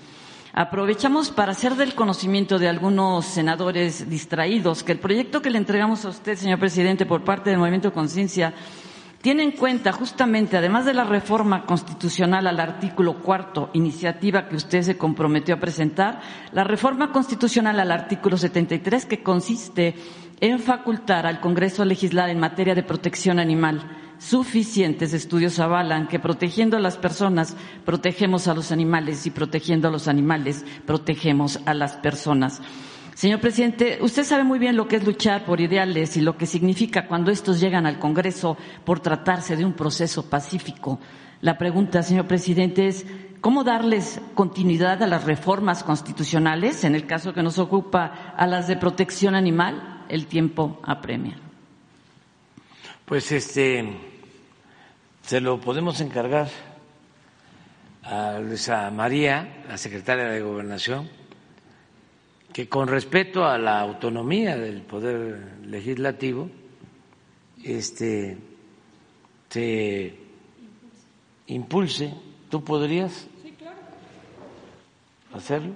Aprovechamos para hacer del conocimiento de algunos senadores distraídos que el proyecto que le entregamos a usted, señor presidente, por parte del Movimiento Conciencia, tiene en cuenta justamente, además de la reforma constitucional al artículo cuarto, iniciativa que usted se comprometió a presentar, la reforma constitucional al artículo 73, que consiste en facultar al Congreso a legislar en materia de protección animal. Suficientes estudios avalan que protegiendo a las personas protegemos a los animales y protegiendo a los animales protegemos a las personas. Señor presidente, usted sabe muy bien lo que es luchar por ideales y lo que significa cuando estos llegan al Congreso por tratarse de un proceso pacífico. La pregunta, señor presidente, es cómo darles continuidad a las reformas constitucionales, en el caso que nos ocupa a las de protección animal, el tiempo apremia. Pues este se lo podemos encargar a Luisa María, la secretaria de Gobernación que con respeto a la autonomía del poder legislativo, este se impulse. ¿Tú podrías hacerlo?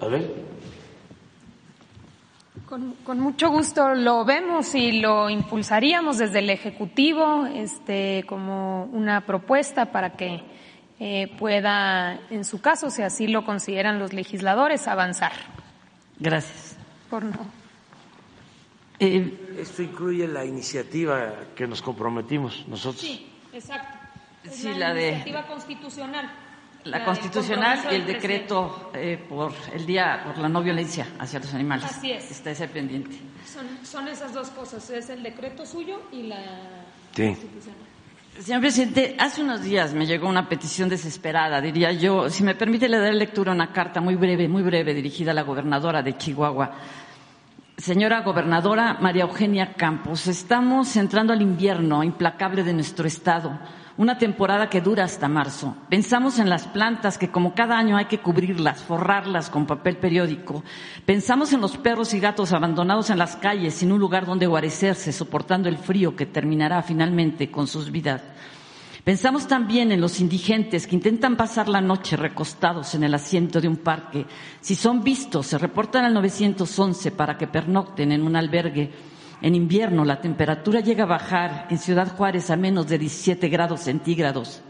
A ver. Con, con, mucho gusto lo vemos y lo impulsaríamos desde el Ejecutivo este, como una propuesta para que eh, pueda, en su caso, si así lo consideran los legisladores, avanzar. Gracias. Por no. Eh, Esto incluye la iniciativa que nos comprometimos nosotros. Sí, exacto. Es sí, la, la iniciativa constitucional. La, la constitucional y el decreto eh, por el día por la no violencia hacia los animales. Así es. Está ese pendiente. Son, son esas dos cosas, es el decreto suyo y la sí. constitucional. Señor presidente, hace unos días me llegó una petición desesperada, diría yo. Si me permite, le daré lectura a una carta muy breve, muy breve, dirigida a la gobernadora de Chihuahua. Señora gobernadora María Eugenia Campos, estamos entrando al invierno implacable de nuestro estado, una temporada que dura hasta marzo. Pensamos en las plantas que como cada año hay que cubrirlas, forrarlas con papel periódico. Pensamos en los perros y gatos abandonados en las calles sin un lugar donde guarecerse, soportando el frío que terminará finalmente con sus vidas. Pensamos también en los indigentes que intentan pasar la noche recostados en el asiento de un parque. Si son vistos, se reportan al 911 para que pernocten en un albergue. En invierno la temperatura llega a bajar en Ciudad Juárez a menos de 17 grados centígrados.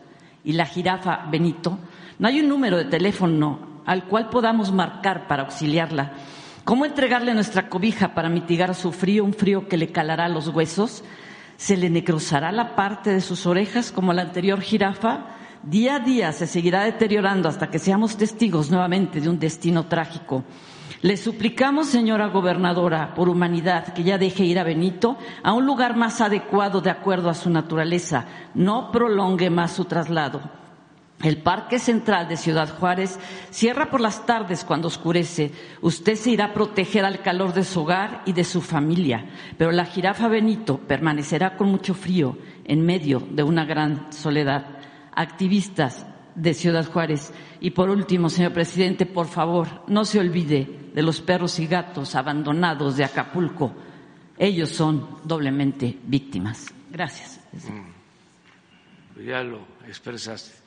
Y la jirafa Benito, no hay un número de teléfono al cual podamos marcar para auxiliarla. ¿Cómo entregarle nuestra cobija para mitigar su frío, un frío que le calará los huesos? ¿Se le necrosará la parte de sus orejas como la anterior jirafa? Día a día se seguirá deteriorando hasta que seamos testigos nuevamente de un destino trágico. Le suplicamos, señora gobernadora, por humanidad, que ya deje ir a Benito a un lugar más adecuado de acuerdo a su naturaleza. No prolongue más su traslado. El Parque Central de Ciudad Juárez cierra por las tardes cuando oscurece. Usted se irá a proteger al calor de su hogar y de su familia, pero la jirafa Benito permanecerá con mucho frío en medio de una gran soledad. Activistas de Ciudad Juárez. Y por último, señor presidente, por favor, no se olvide de los perros y gatos abandonados de Acapulco. Ellos son doblemente víctimas. Gracias. Ya lo expresaste.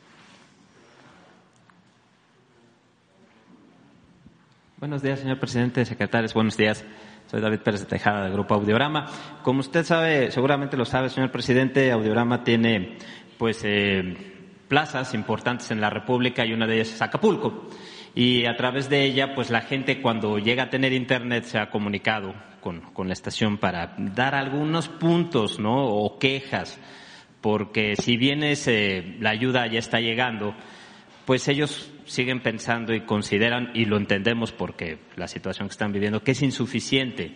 Buenos días, señor presidente, secretarios. Buenos días. Soy David Pérez de Tejada, del Grupo Audiorama. Como usted sabe, seguramente lo sabe, señor presidente, Audiorama tiene, pues, eh, plazas importantes en la República y una de ellas es Acapulco. Y a través de ella, pues, la gente cuando llega a tener internet se ha comunicado con, con la estación para dar algunos puntos, ¿no? O quejas, porque si bien es, eh, la ayuda ya está llegando, pues ellos siguen pensando y consideran, y lo entendemos porque la situación que están viviendo, que es insuficiente.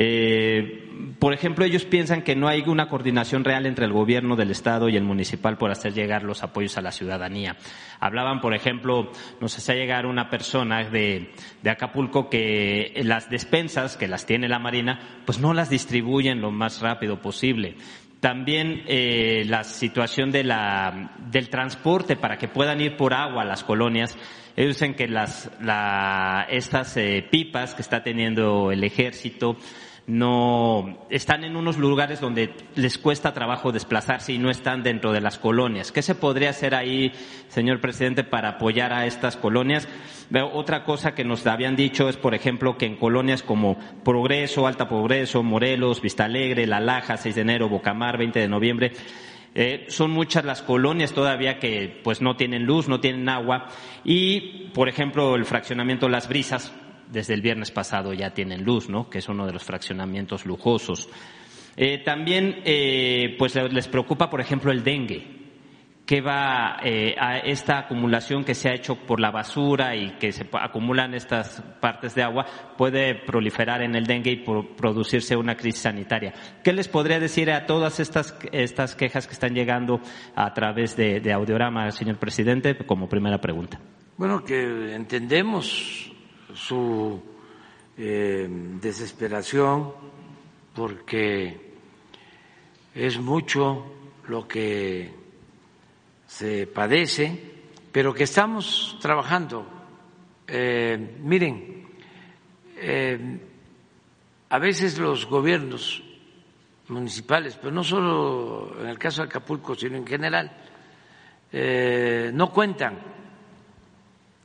Eh, por ejemplo, ellos piensan que no hay una coordinación real entre el gobierno del Estado y el municipal por hacer llegar los apoyos a la ciudadanía. Hablaban, por ejemplo, nos hacía llegar una persona de, Acapulco que las despensas, que las tiene la Marina, pues no las distribuyen lo más rápido posible también eh, la situación de la, del transporte para que puedan ir por agua a las colonias. Ellos dicen que las, la, estas eh, pipas que está teniendo el ejército no están en unos lugares donde les cuesta trabajo desplazarse y no están dentro de las colonias. ¿Qué se podría hacer ahí, señor presidente, para apoyar a estas colonias? Otra cosa que nos habían dicho es, por ejemplo, que en colonias como Progreso, Alta Progreso, Morelos, Vista Alegre, La Laja, 6 de enero, Bocamar, 20 de noviembre, eh, son muchas las colonias todavía que pues no tienen luz, no tienen agua y, por ejemplo, el fraccionamiento Las Brisas, desde el viernes pasado ya tienen luz, ¿no? Que es uno de los fraccionamientos lujosos. Eh, también, eh, pues les preocupa, por ejemplo, el dengue. ¿Qué va eh, a esta acumulación que se ha hecho por la basura y que se acumulan estas partes de agua puede proliferar en el dengue y producirse una crisis sanitaria? ¿Qué les podría decir a todas estas, estas quejas que están llegando a través de Audiorama, señor presidente, como primera pregunta? Bueno, que entendemos su eh, desesperación porque es mucho lo que se padece, pero que estamos trabajando. Eh, miren, eh, a veces los gobiernos municipales, pero no solo en el caso de Acapulco, sino en general, no cuentan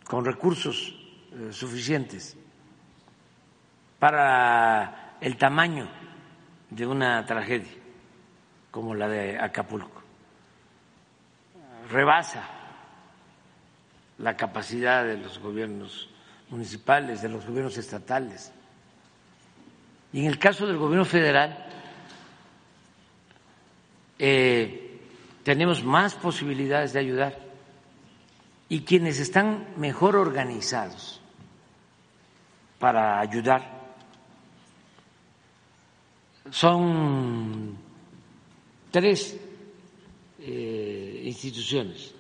con recursos suficientes para el tamaño de una tragedia como la de Acapulco. Rebasa la capacidad de los gobiernos municipales, de los gobiernos estatales. Y en el caso del gobierno federal, eh, tenemos más posibilidades de ayudar. Y quienes están mejor organizados para ayudar son tres eh, instituciones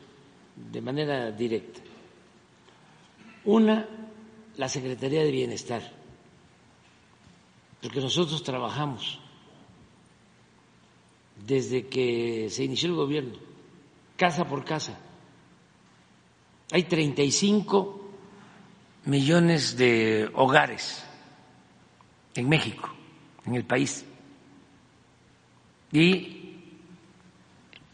de manera directa. Una, la Secretaría de Bienestar, porque nosotros trabajamos desde que se inició el gobierno, casa por casa. Hay 35 millones de hogares en México, en el país. Y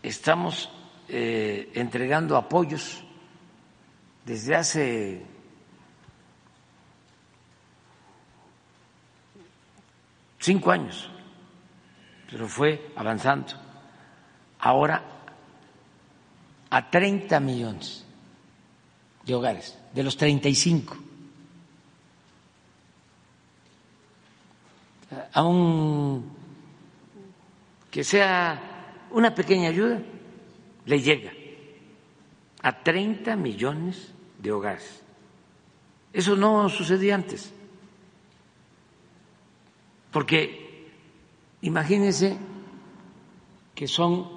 estamos eh, entregando apoyos desde hace cinco años, pero fue avanzando. Ahora a 30 millones de hogares, de los 35. Aun que sea una pequeña ayuda, le llega a 30 millones de hogares. Eso no sucedía antes. Porque imagínense que son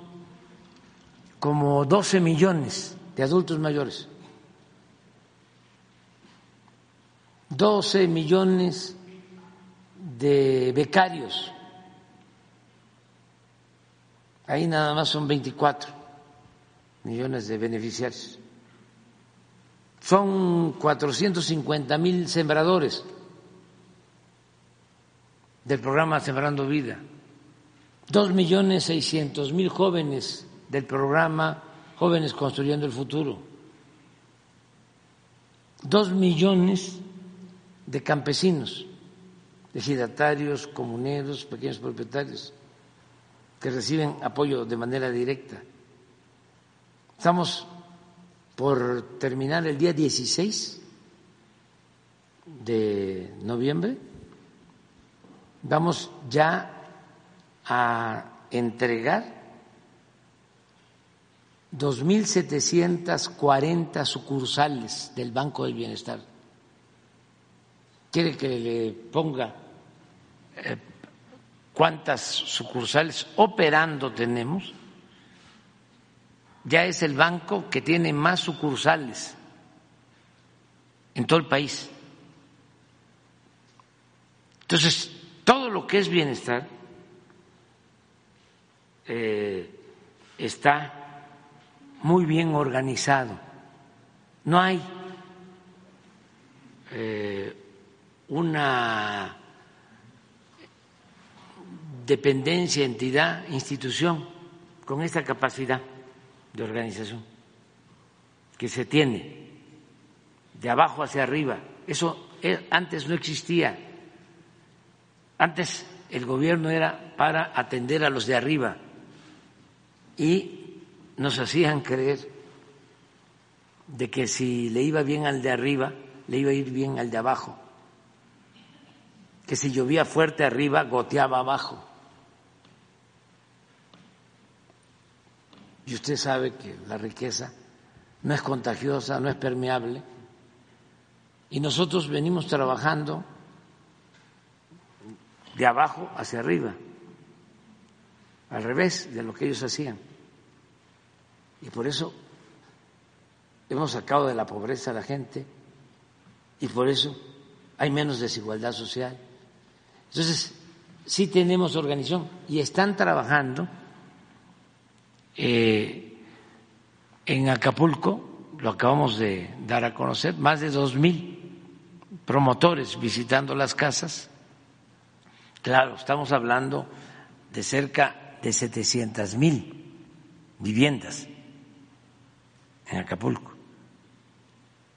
como 12 millones de adultos mayores, 12 millones de becarios, ahí nada más son 24 millones de beneficiarios, son 450 mil sembradores del programa Sembrando Vida, dos millones seiscientos mil jóvenes del programa Jóvenes Construyendo el Futuro, dos millones de campesinos, ejidatarios, comuneros, pequeños propietarios, que reciben apoyo de manera directa. Estamos por terminar el día 16 de noviembre vamos ya a entregar 2.740 sucursales del Banco del Bienestar. ¿Quiere que le ponga eh, cuántas sucursales operando tenemos? Ya es el banco que tiene más sucursales en todo el país. Entonces, todo lo que es bienestar eh, está muy bien organizado. No hay eh, una dependencia, entidad, institución con esta capacidad de organización que se tiene de abajo hacia arriba. Eso eh, antes no existía. Antes el gobierno era para atender a los de arriba y nos hacían creer de que si le iba bien al de arriba, le iba a ir bien al de abajo, que si llovía fuerte arriba, goteaba abajo. Y usted sabe que la riqueza no es contagiosa, no es permeable, y nosotros venimos trabajando de abajo hacia arriba, al revés de lo que ellos hacían. Y por eso hemos sacado de la pobreza a la gente y por eso hay menos desigualdad social. Entonces, sí tenemos organización y están trabajando eh, en Acapulco, lo acabamos de dar a conocer, más de dos mil promotores visitando las casas. Claro, estamos hablando de cerca de 700 mil viviendas en Acapulco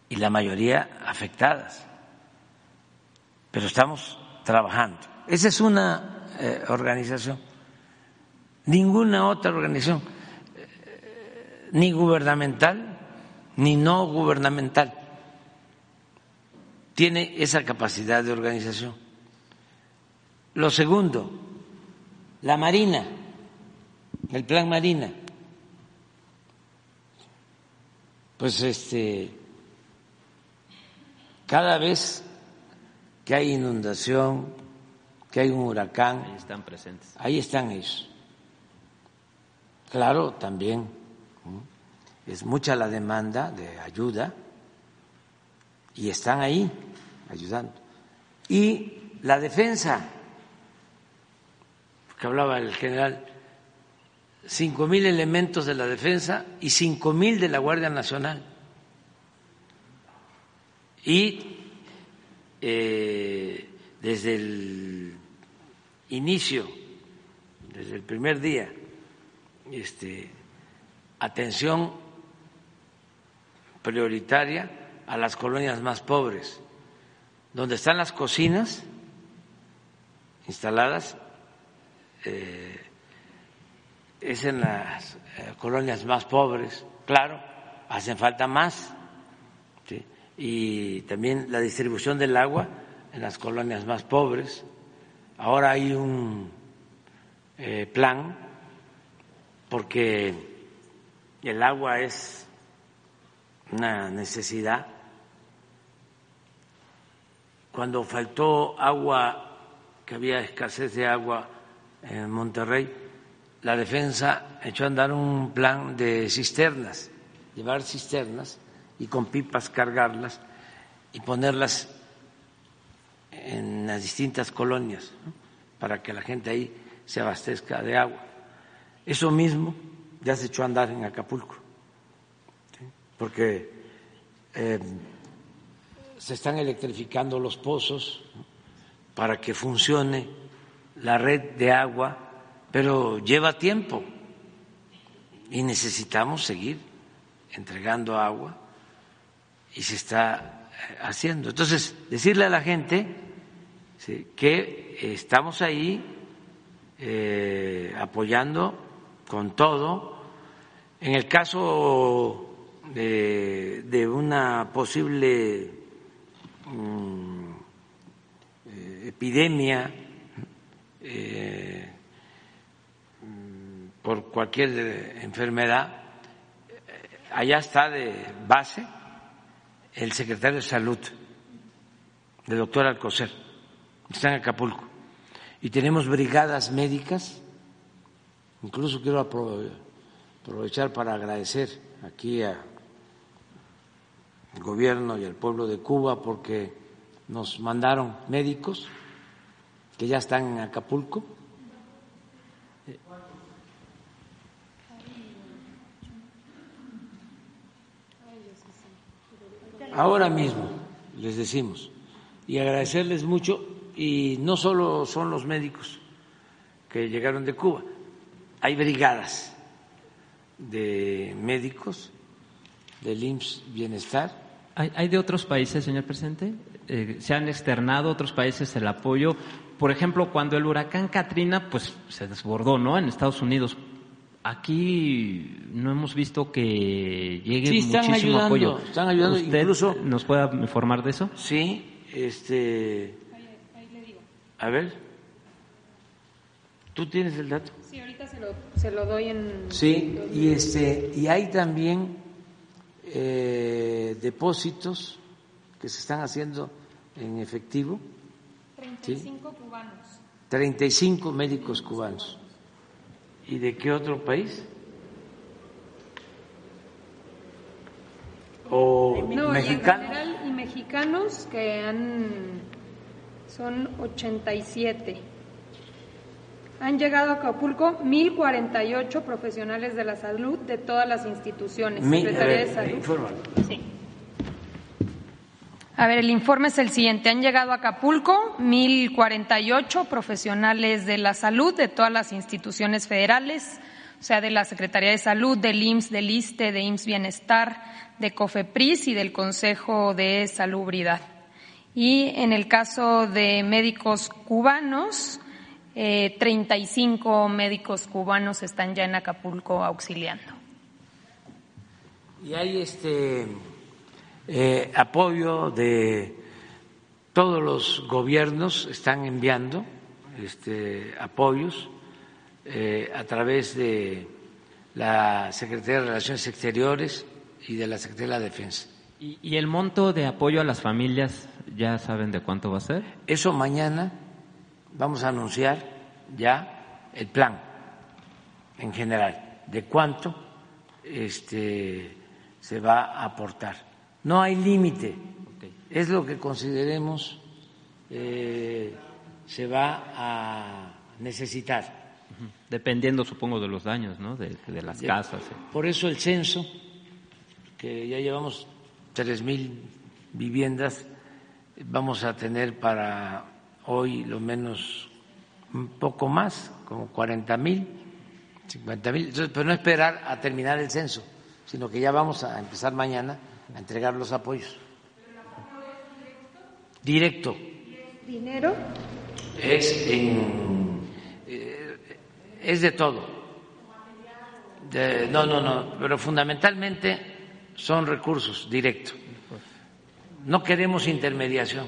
y la mayoría afectadas. Pero estamos trabajando. Esa es una eh, organización. Ninguna otra organización, eh, ni gubernamental ni no gubernamental, tiene esa capacidad de organización. Lo segundo, la Marina, el plan Marina. Pues este, cada vez que hay inundación, que hay un huracán, ahí están presentes. Ahí están ellos. Claro, también es mucha la demanda de ayuda y están ahí ayudando. Y la defensa, que hablaba el general, cinco mil elementos de la defensa y cinco mil de la Guardia Nacional. Y eh, desde el inicio, desde el primer día, este, atención prioritaria a las colonias más pobres, donde están las cocinas instaladas, eh, es en las eh, colonias más pobres, claro, hacen falta más, y también la distribución del agua en las colonias más pobres. Ahora hay un eh, plan porque el agua es una necesidad. Cuando faltó agua, que había escasez de agua en Monterrey, la defensa echó a andar un plan de cisternas, llevar cisternas y con pipas cargarlas y ponerlas en las distintas colonias para que la gente ahí se abastezca de agua. Eso mismo ya se echó a andar en Acapulco porque eh, se están electrificando los pozos para que funcione la red de agua, pero lleva tiempo y necesitamos seguir entregando agua y se está eh, haciendo. Entonces, decirle a la gente que estamos ahí eh, apoyando con todo. En el caso de, una posible mm, eh, epidemia eh, mm, por cualquier enfermedad, eh, allá está de base el secretario de Salud, el doctor Alcocer, está en Acapulco. Y tenemos brigadas médicas, incluso quiero aprovechar para agradecer aquí a el gobierno y el pueblo de Cuba porque nos mandaron médicos que ya están en Acapulco. Ahora mismo les decimos y agradecerles mucho y no solo son los médicos que llegaron de Cuba, hay brigadas de médicos del IMSS Bienestar ¿Hay, de otros países, señor presidente? Eh, ¿Se han externado otros países el apoyo? Por ejemplo, cuando el huracán Katrina pues, se desbordó ¿no? en Estados Unidos, aquí no hemos visto que llegue muchísimo apoyo. Están ayudando, ¿Usted incluso. ¿Nos puede informar de eso? Sí, este. A ver. ¿Tú tienes el dato? Sí, ahorita se lo, se lo doy en. Sí, y, este, y hay también eh, depósitos que se están haciendo en efectivo. 35 cubanos. 35 médicos cubanos. ¿Y de qué otro país? ¿O mexicanos? y mexicanos que han son 87. Han llegado a Acapulco 1.048 profesionales de la salud de todas las instituciones. Secretaría de Salud. Sí. A ver, el informe es el siguiente. Han llegado a Acapulco 1.048 profesionales de la salud de todas las instituciones federales, o sea, de la Secretaría de Salud, del IMSS, del ISTE, de IMSS Bienestar, de COFEPRIS y del Consejo de Salubridad. Y en el caso de médicos cubanos, eh, 35 médicos cubanos están ya en Acapulco auxiliando. Y hay este eh, apoyo de todos los gobiernos, están enviando este, apoyos eh, a través de la Secretaría de Relaciones Exteriores y de la Secretaría de la Defensa. ¿Y, ¿Y, el monto de apoyo a las familias ya saben de cuánto va a ser? Eso mañana vamos a anunciar ya el plan en general de cuánto este, se va a aportar. No hay límite, es lo que consideremos eh, se va a necesitar. Dependiendo, supongo, de los daños, ¿no? De, de las De- casas. Por eso el censo, que ya llevamos tres mil viviendas, vamos a tener para hoy lo menos un poco más, como 40 mil, 50 mil, pero no esperar a terminar el censo, sino que ya vamos a empezar mañana a entregar los apoyos. Directo. ¿Dinero? Es en eh, es de todo. De- no, no, no, pero fundamentalmente son recursos directos. No queremos intermediación,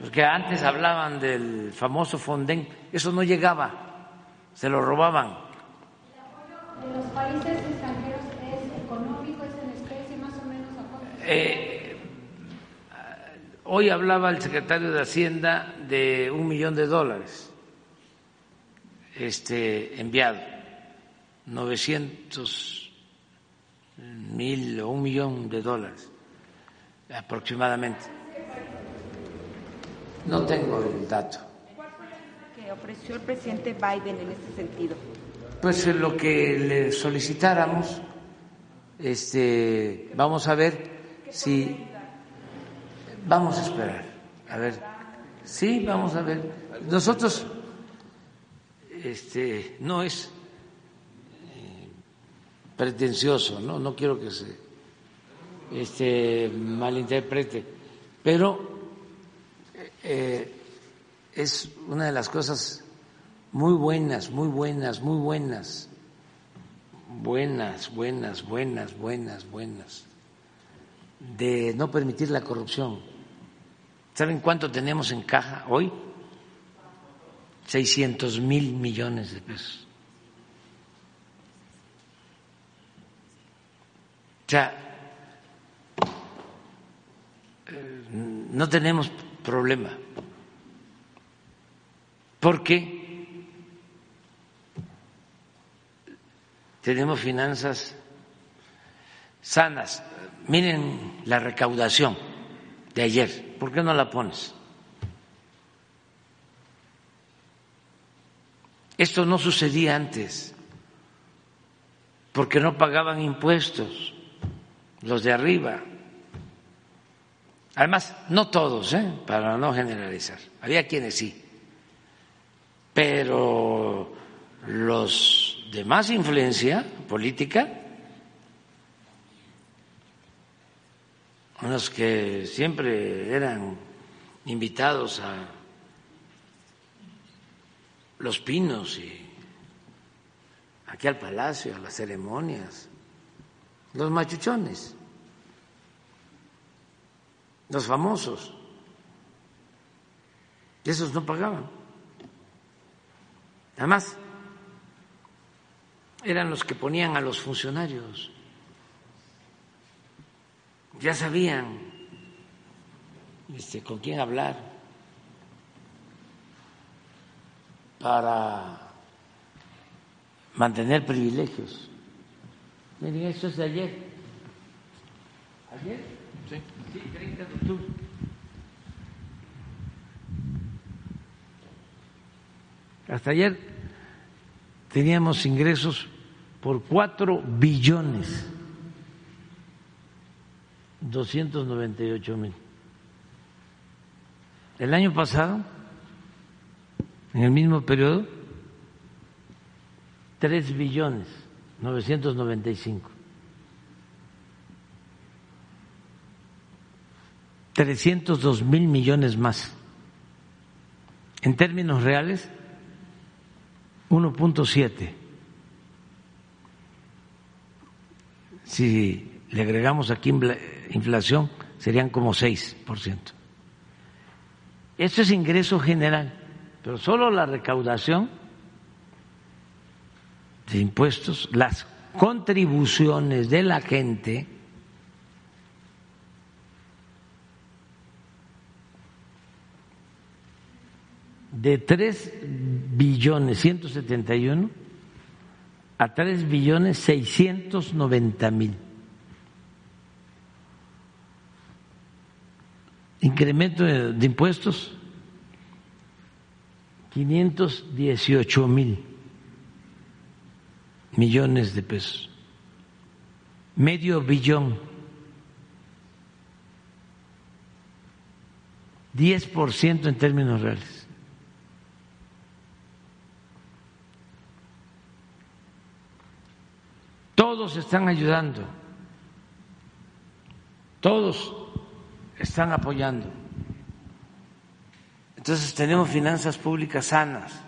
porque antes hablaban del famoso Fonden, eso no llegaba, se lo robaban. ¿De los países extranjeros es económico, es en especie, más o menos a cuánto? Eh, hoy hablaba el secretario de Hacienda de un millón de dólares este, enviado, 900 mil o un millón de dólares aproximadamente. No tengo el dato. que ofreció el presidente Biden en este sentido? Pues lo que le solicitáramos, este, vamos a ver si vamos a esperar, a ver, sí, vamos a ver. Nosotros, este, no es eh, pretencioso, no, no quiero que se este, malinterprete, pero eh, es una de las cosas muy buenas, muy buenas, muy buenas, buenas, buenas, buenas, buenas, buenas, de no permitir la corrupción. ¿Saben cuánto tenemos en caja hoy? 600 mil millones de pesos. O sea, eh, no tenemos problema porque tenemos finanzas sanas. Miren la recaudación de ayer, ¿por qué no la pones? Esto no sucedía antes, porque no pagaban impuestos los de arriba. Además, no todos, ¿eh? para no generalizar. Había quienes sí pero los de más influencia política, los que siempre eran invitados a Los Pinos y aquí al Palacio, a las ceremonias, los machuchones, los famosos, esos no pagaban. Además, eran los que ponían a los funcionarios. Ya sabían este, con quién hablar para mantener privilegios. Miren, esto es de ayer. ¿Ayer? Sí. Sí, 30 de octubre. Hasta ayer teníamos ingresos por cuatro billones doscientos noventa y ocho mil el año pasado, en el mismo periodo, 3 billones 995. 302 mil millones más. En términos reales, 1.7. Si le agregamos aquí inflación, serían como 6%. Eso es ingreso general, pero solo la recaudación de impuestos, las contribuciones de la gente, de 3 billones 171 a 3 billones 690 mil. Incremento de, impuestos 518 mil millones de pesos, medio billón, 10% en términos reales. Todos están ayudando, todos están apoyando. Entonces tenemos finanzas públicas sanas.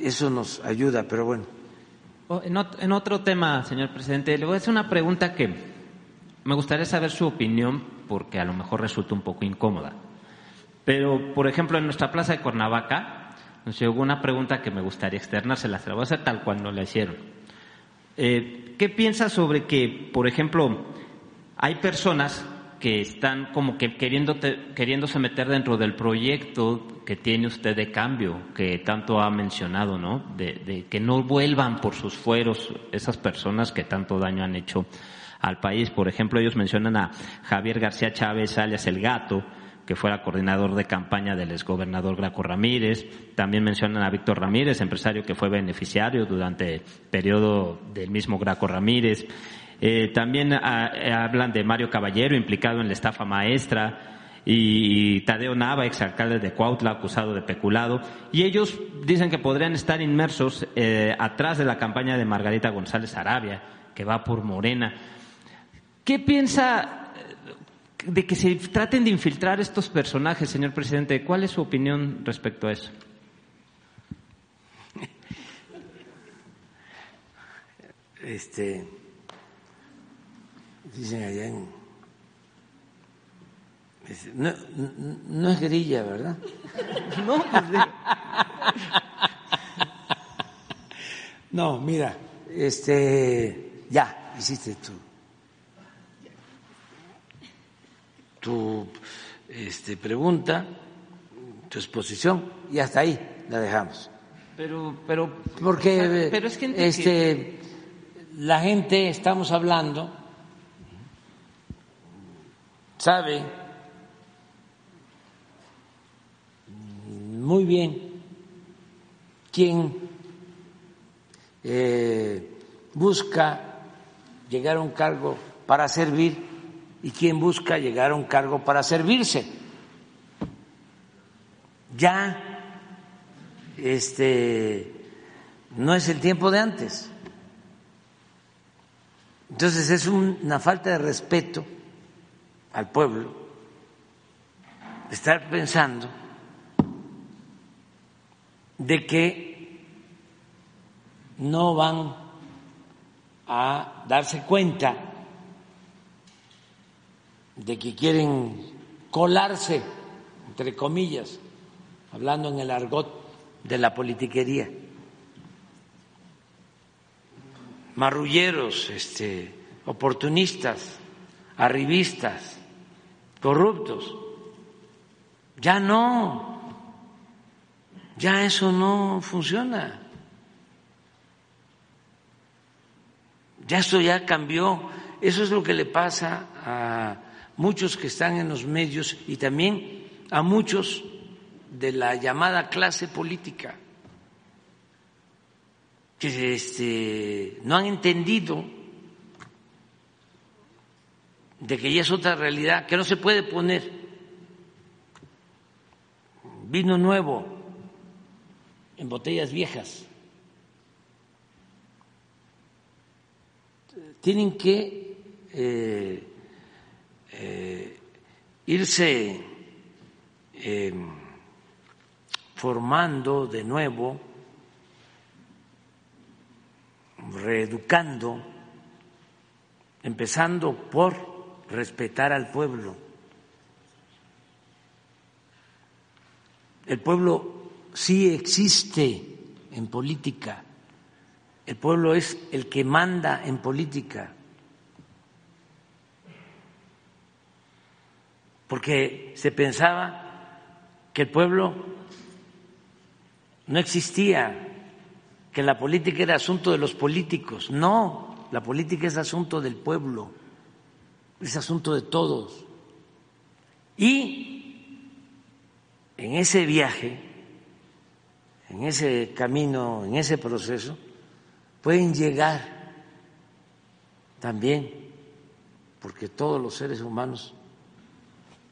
Eso nos ayuda, pero bueno. En otro tema, señor presidente, le voy a hacer una pregunta que me gustaría saber su opinión porque a lo mejor resulta un poco incómoda. Pero, por ejemplo, en nuestra plaza de Cuernavaca, nos llegó una pregunta que me gustaría externársela, se la voy a hacer tal cual no la hicieron. Eh, ¿Qué piensa sobre que, por ejemplo, hay personas que están como que queriéndose meter dentro del proyecto que tiene usted de cambio, que tanto ha mencionado, ¿no? De, de, que no vuelvan por sus fueros esas personas que tanto daño han hecho al país. Por ejemplo, ellos mencionan a Javier García Chávez, alias El Gato, que fuera coordinador de campaña del exgobernador Graco Ramírez. También mencionan a Víctor Ramírez, empresario que fue beneficiario durante el periodo del mismo Graco Ramírez. Eh, también ah, eh, hablan de Mario Caballero, implicado en la estafa maestra, y Tadeo Nava, exalcalde de Cuautla, acusado de peculado. Y ellos dicen que podrían estar inmersos eh, atrás de la campaña de Margarita González Arabia, que va por Morena. ¿Qué piensa de que se traten de infiltrar estos personajes, señor presidente. ¿Cuál es su opinión respecto a eso? Este, dicen allá en... No, no es grilla, ¿verdad? No, pues, no, mira, este, ya, hiciste tú tu este, pregunta, tu exposición, y hasta ahí la dejamos. Pero, pero, porque pero es que este, la gente, estamos hablando, sabe muy bien quién eh, busca llegar a un cargo para servir y quien busca llegar a un cargo para servirse. Ya este no es el tiempo de antes. Entonces es una falta de respeto al pueblo estar pensando de que no van a darse cuenta de que quieren colarse, entre comillas, hablando en el argot de la politiquería. Marrulleros, este, oportunistas, arribistas, corruptos. Ya no, ya eso no funciona. Ya esto ya cambió. Eso es lo que le pasa a muchos que están en los medios y también a muchos de la llamada clase política que este, no han entendido de que ya es otra realidad, que no se puede poner vino nuevo en botellas viejas. Tienen que eh, eh, irse eh, formando de nuevo, reeducando, empezando por respetar al pueblo. El pueblo sí existe en política, el pueblo es el que manda en política. porque se pensaba que el pueblo no existía, que la política era asunto de los políticos. No, la política es asunto del pueblo, es asunto de todos. Y en ese viaje, en ese camino, en ese proceso, pueden llegar también, porque todos los seres humanos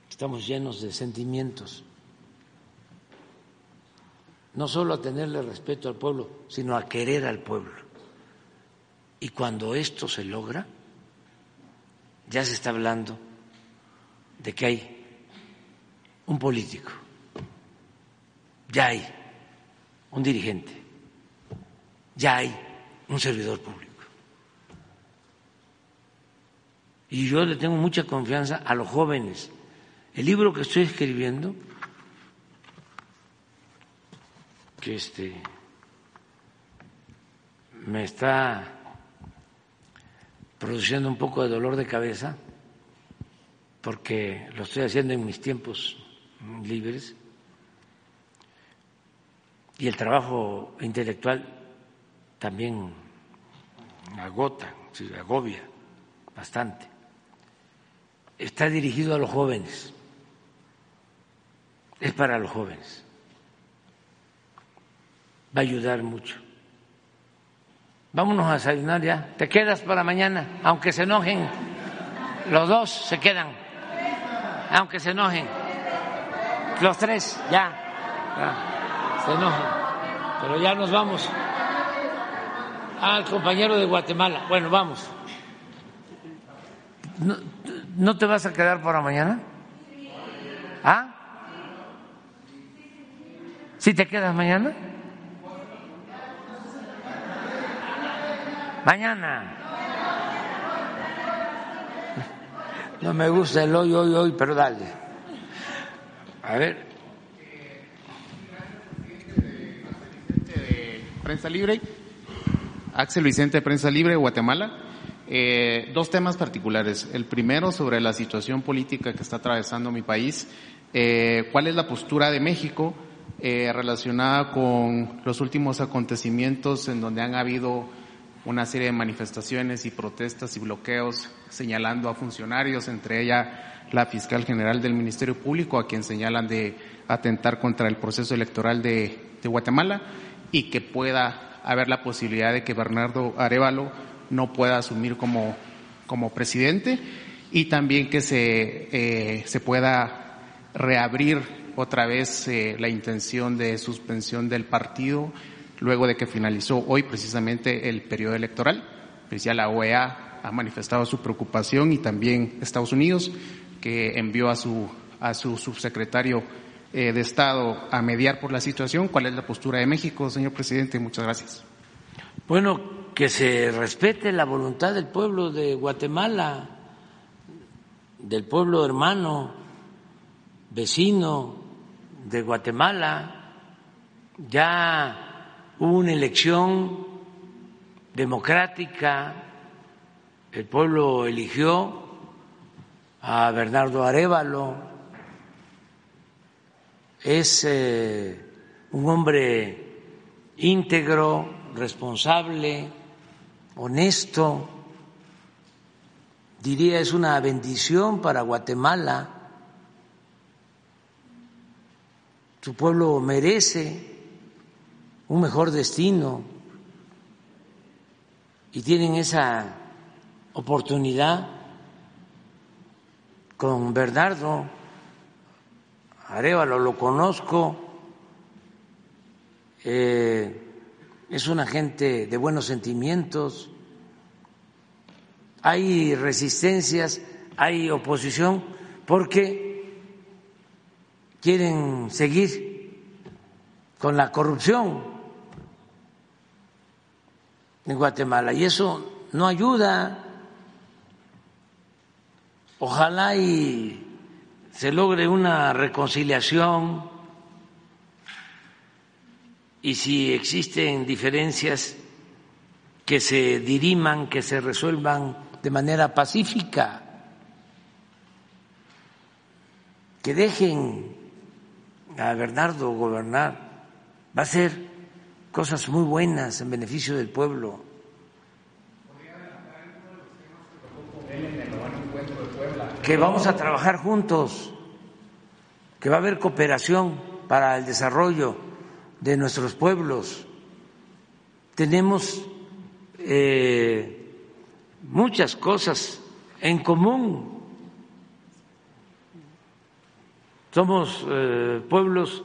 estamos llenos de sentimientos, no solo a tenerle respeto al pueblo, sino a querer al pueblo. Y cuando esto se logra, ya se está hablando de que hay un político, ya hay un dirigente, ya hay un servidor público. Y yo le tengo mucha confianza a los jóvenes. El libro que estoy escribiendo, que este me está produciendo un poco de dolor de cabeza, porque lo estoy haciendo en mis tiempos libres, y el trabajo intelectual también agota, agobia bastante. Está dirigido a los jóvenes es para los jóvenes. Va a ayudar mucho. Vámonos a desayunar ya. Te quedas para mañana, aunque se enojen. Los dos se quedan, aunque se enojen. Los tres, ya. se enojen. Pero ya nos vamos. Al compañero de Guatemala. Bueno, vamos. ¿No, ¿No te vas a quedar para mañana? ¿Ah? ¿Sí te quedas mañana? Mañana. No me gusta el hoy, hoy, hoy, pero dale. A ver. Prensa Libre, Axel Vicente de Prensa Libre, Guatemala. Eh, dos temas particulares. El primero sobre la situación política que está atravesando mi país. Eh, ¿Cuál es la postura de México eh, relacionada con los últimos acontecimientos en donde han habido una serie de manifestaciones y protestas y bloqueos señalando a funcionarios, entre ellas la fiscal general del Ministerio Público, a quien señalan de atentar contra el proceso electoral de, Guatemala y que pueda haber la posibilidad de que Bernardo Arevalo no pueda asumir como, como presidente y también que se, eh, se pueda reabrir otra vez eh, la intención de suspensión del partido luego de que finalizó hoy precisamente el periodo electoral. Pues ya la OEA ha manifestado su preocupación y también Estados Unidos, que envió a su, a su subsecretario eh, de Estado a mediar por la situación. ¿Cuál es la postura de México, señor presidente? Muchas gracias. Bueno, que se respete la voluntad del pueblo de Guatemala, del pueblo hermano, vecino, de Guatemala, ya una elección democrática, el pueblo eligió a Bernardo Arevalo, es eh, un hombre íntegro, responsable, honesto, diría es una bendición para Guatemala. Su pueblo merece un mejor destino. Y tienen esa oportunidad con Bernardo Arevalo, lo conozco. Eh, es una gente de buenos sentimientos, hay resistencias, hay oposición, porque quieren seguir con la corrupción en Guatemala y eso no ayuda. Ojalá y se logre una reconciliación y si existen diferencias que se diriman, que se resuelvan de manera pacífica, que dejen a Bernardo gobernar, va a ser cosas muy buenas en beneficio del pueblo. Que vamos a trabajar juntos, que va a haber cooperación para el desarrollo de nuestros pueblos. Tenemos eh, muchas cosas en común. Somos eh, pueblos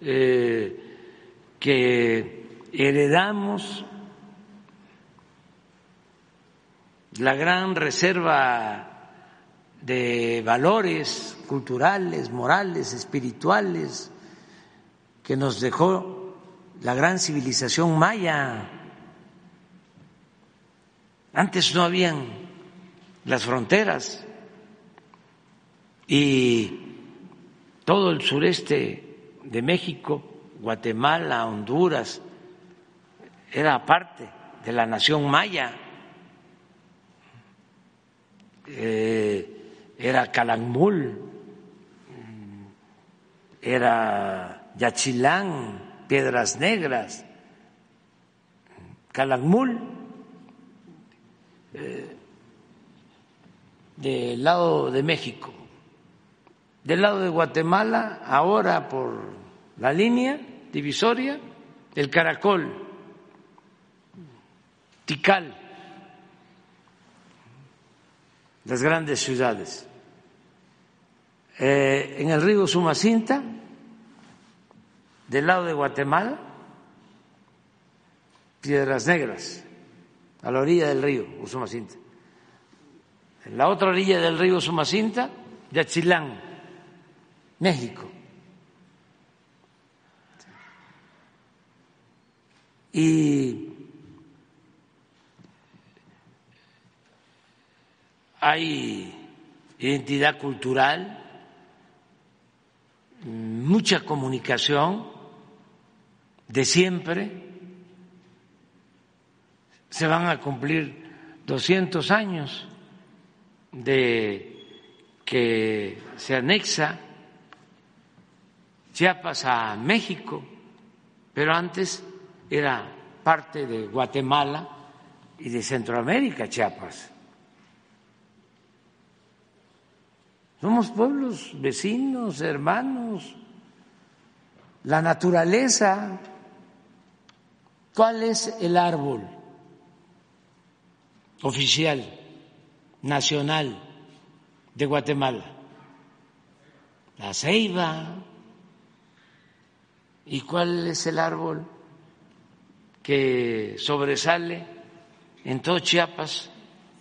eh, que heredamos la gran reserva de valores culturales, morales, espirituales que nos dejó la gran civilización maya. Antes no habían las fronteras y todo el sureste de México, Guatemala, Honduras, era parte de la nación maya. Eh, era Calakmul, era Yachilán, Piedras Negras, Calakmul eh, del lado de México. Del lado de Guatemala, ahora por la línea divisoria, el Caracol, Tikal, las grandes ciudades. Eh, en el río Sumacinta, del lado de Guatemala, Piedras Negras a la orilla del río Usumacinta. En la otra orilla del río Usumacinta, Yachilán, México. Y hay identidad cultural, mucha comunicación de siempre. Se van a cumplir 200 años de que se anexa Chiapas a México, pero antes era parte de Guatemala y de Centroamérica, Chiapas. Somos pueblos vecinos, hermanos. La naturaleza, ¿cuál es el árbol? oficial nacional de Guatemala, la ceiba. ¿Y cuál es el árbol que sobresale en todo Chiapas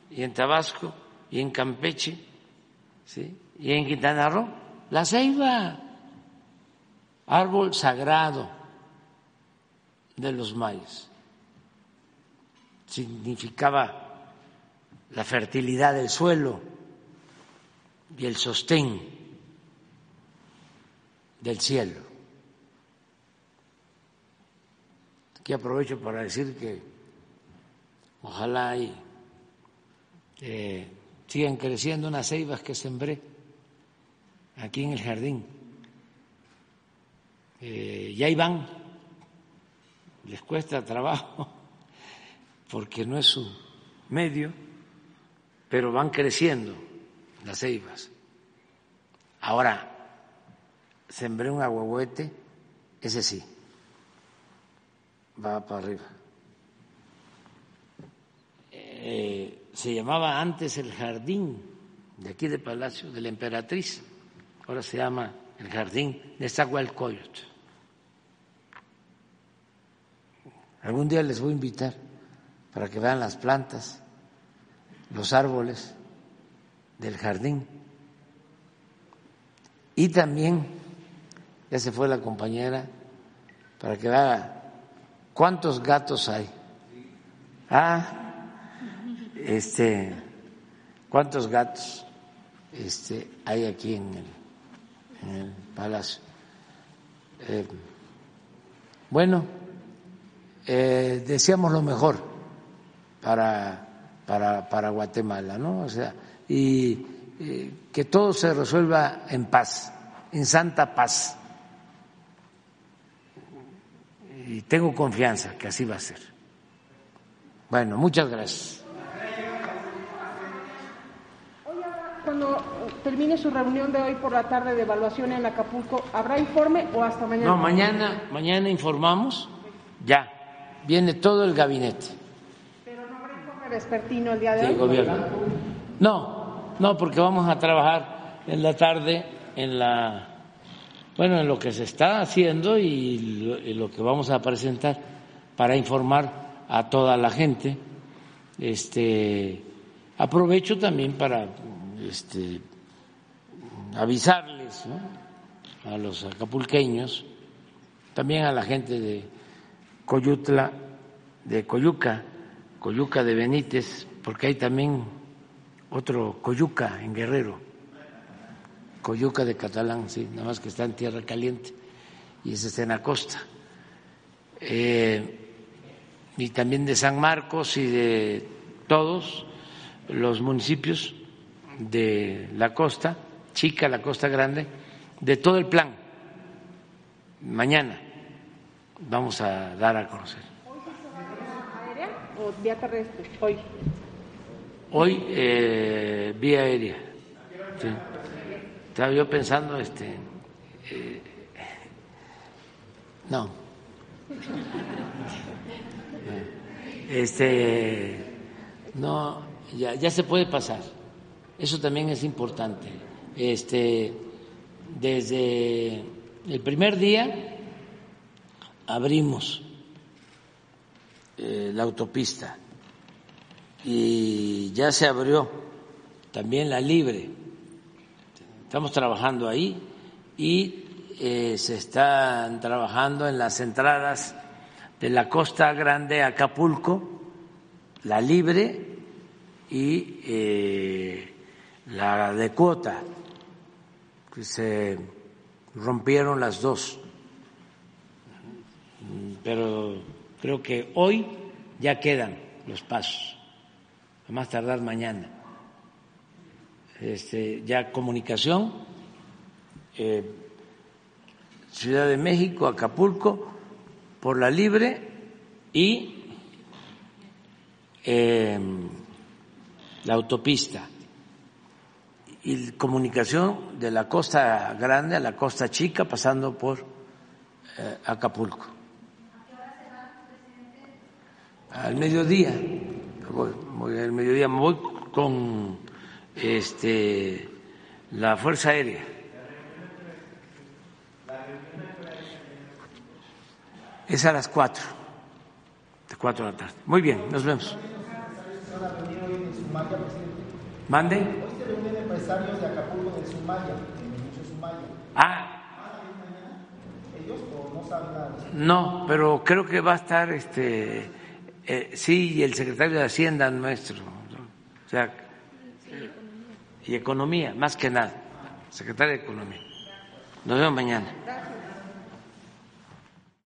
y en Tabasco y en Campeche ¿sí? y en Quintana Roo? La ceiba, árbol sagrado de los mayas. Significaba la fertilidad del suelo y el sostén del cielo. Aquí aprovecho para decir que ojalá y eh, sigan creciendo unas ceibas que sembré aquí en el jardín. Eh, y ahí van, les cuesta trabajo porque no es su medio pero van creciendo las ceibas. Ahora, sembré un aguahuete, ese sí, va para arriba. Eh, se llamaba antes el jardín de aquí de Palacio de la Emperatriz, ahora se llama el jardín de Zagualcoyot. Algún día les voy a invitar para que vean las plantas, los árboles del jardín. Y también, ya se fue la compañera, para que vea cuántos gatos hay. Ah, este, cuántos gatos este, hay aquí en el, en el palacio. Eh, bueno, eh, deseamos lo mejor para, para, para Guatemala, ¿no? O sea, y eh, que todo se resuelva en paz, en santa paz. Y tengo confianza que así va a ser. Bueno, muchas gracias. Cuando termine su reunión de hoy por la tarde de evaluación en Acapulco, ¿habrá informe o hasta mañana? No, mañana, mañana informamos, ya, viene todo el gabinete. Pero no habrá informe vespertino el día de del hoy. gobierno. No, no, porque vamos a trabajar en la tarde en la bueno, en lo que se está haciendo y lo, que vamos a presentar para informar a toda la gente. Este aprovecho también para este avisarles a los acapulqueños, también a la gente de Coyutla, de Coyuca, Coyuca de Benítez, porque hay también otro Coyuca en Guerrero, Coyuca de Catalán, sí, nada más que está en tierra caliente y ese está en la costa. Eh, y también de San Marcos y de todos los municipios de la costa, chica, la costa grande, de todo el plan. Mañana vamos a dar a conocer. ¿Aérea o vía terrestre? Hoy. Hoy eh, vía aérea. Sí. Estaba yo pensando, este, eh, no, este, no, ya, se puede pasar. Eso también es importante. Este, desde el primer día abrimos eh, la autopista y ya se abrió también la libre. Estamos trabajando ahí y eh, se están trabajando en las entradas de la Costa Grande Acapulco, la libre y eh, la de cuota, que se rompieron las dos. Pero creo que hoy ya quedan los pasos, a más tardar mañana. Este, ya comunicación, eh, Ciudad de México, Acapulco, por la libre y eh, la autopista y comunicación de la costa grande a la costa chica pasando por eh, Acapulco. Al mediodía, voy, al mediodía, me voy con este la Fuerza Aérea. Es a las cuatro, de cuatro de la tarde. Muy bien, nos vemos. Mande. Empresarios de Acapulco del Sumaya. Ah, ¿Ellos o no pero creo que va a estar este eh, sí el secretario de Hacienda nuestro, o sea, y economía, más que nada, secretario de Economía. Nos vemos mañana.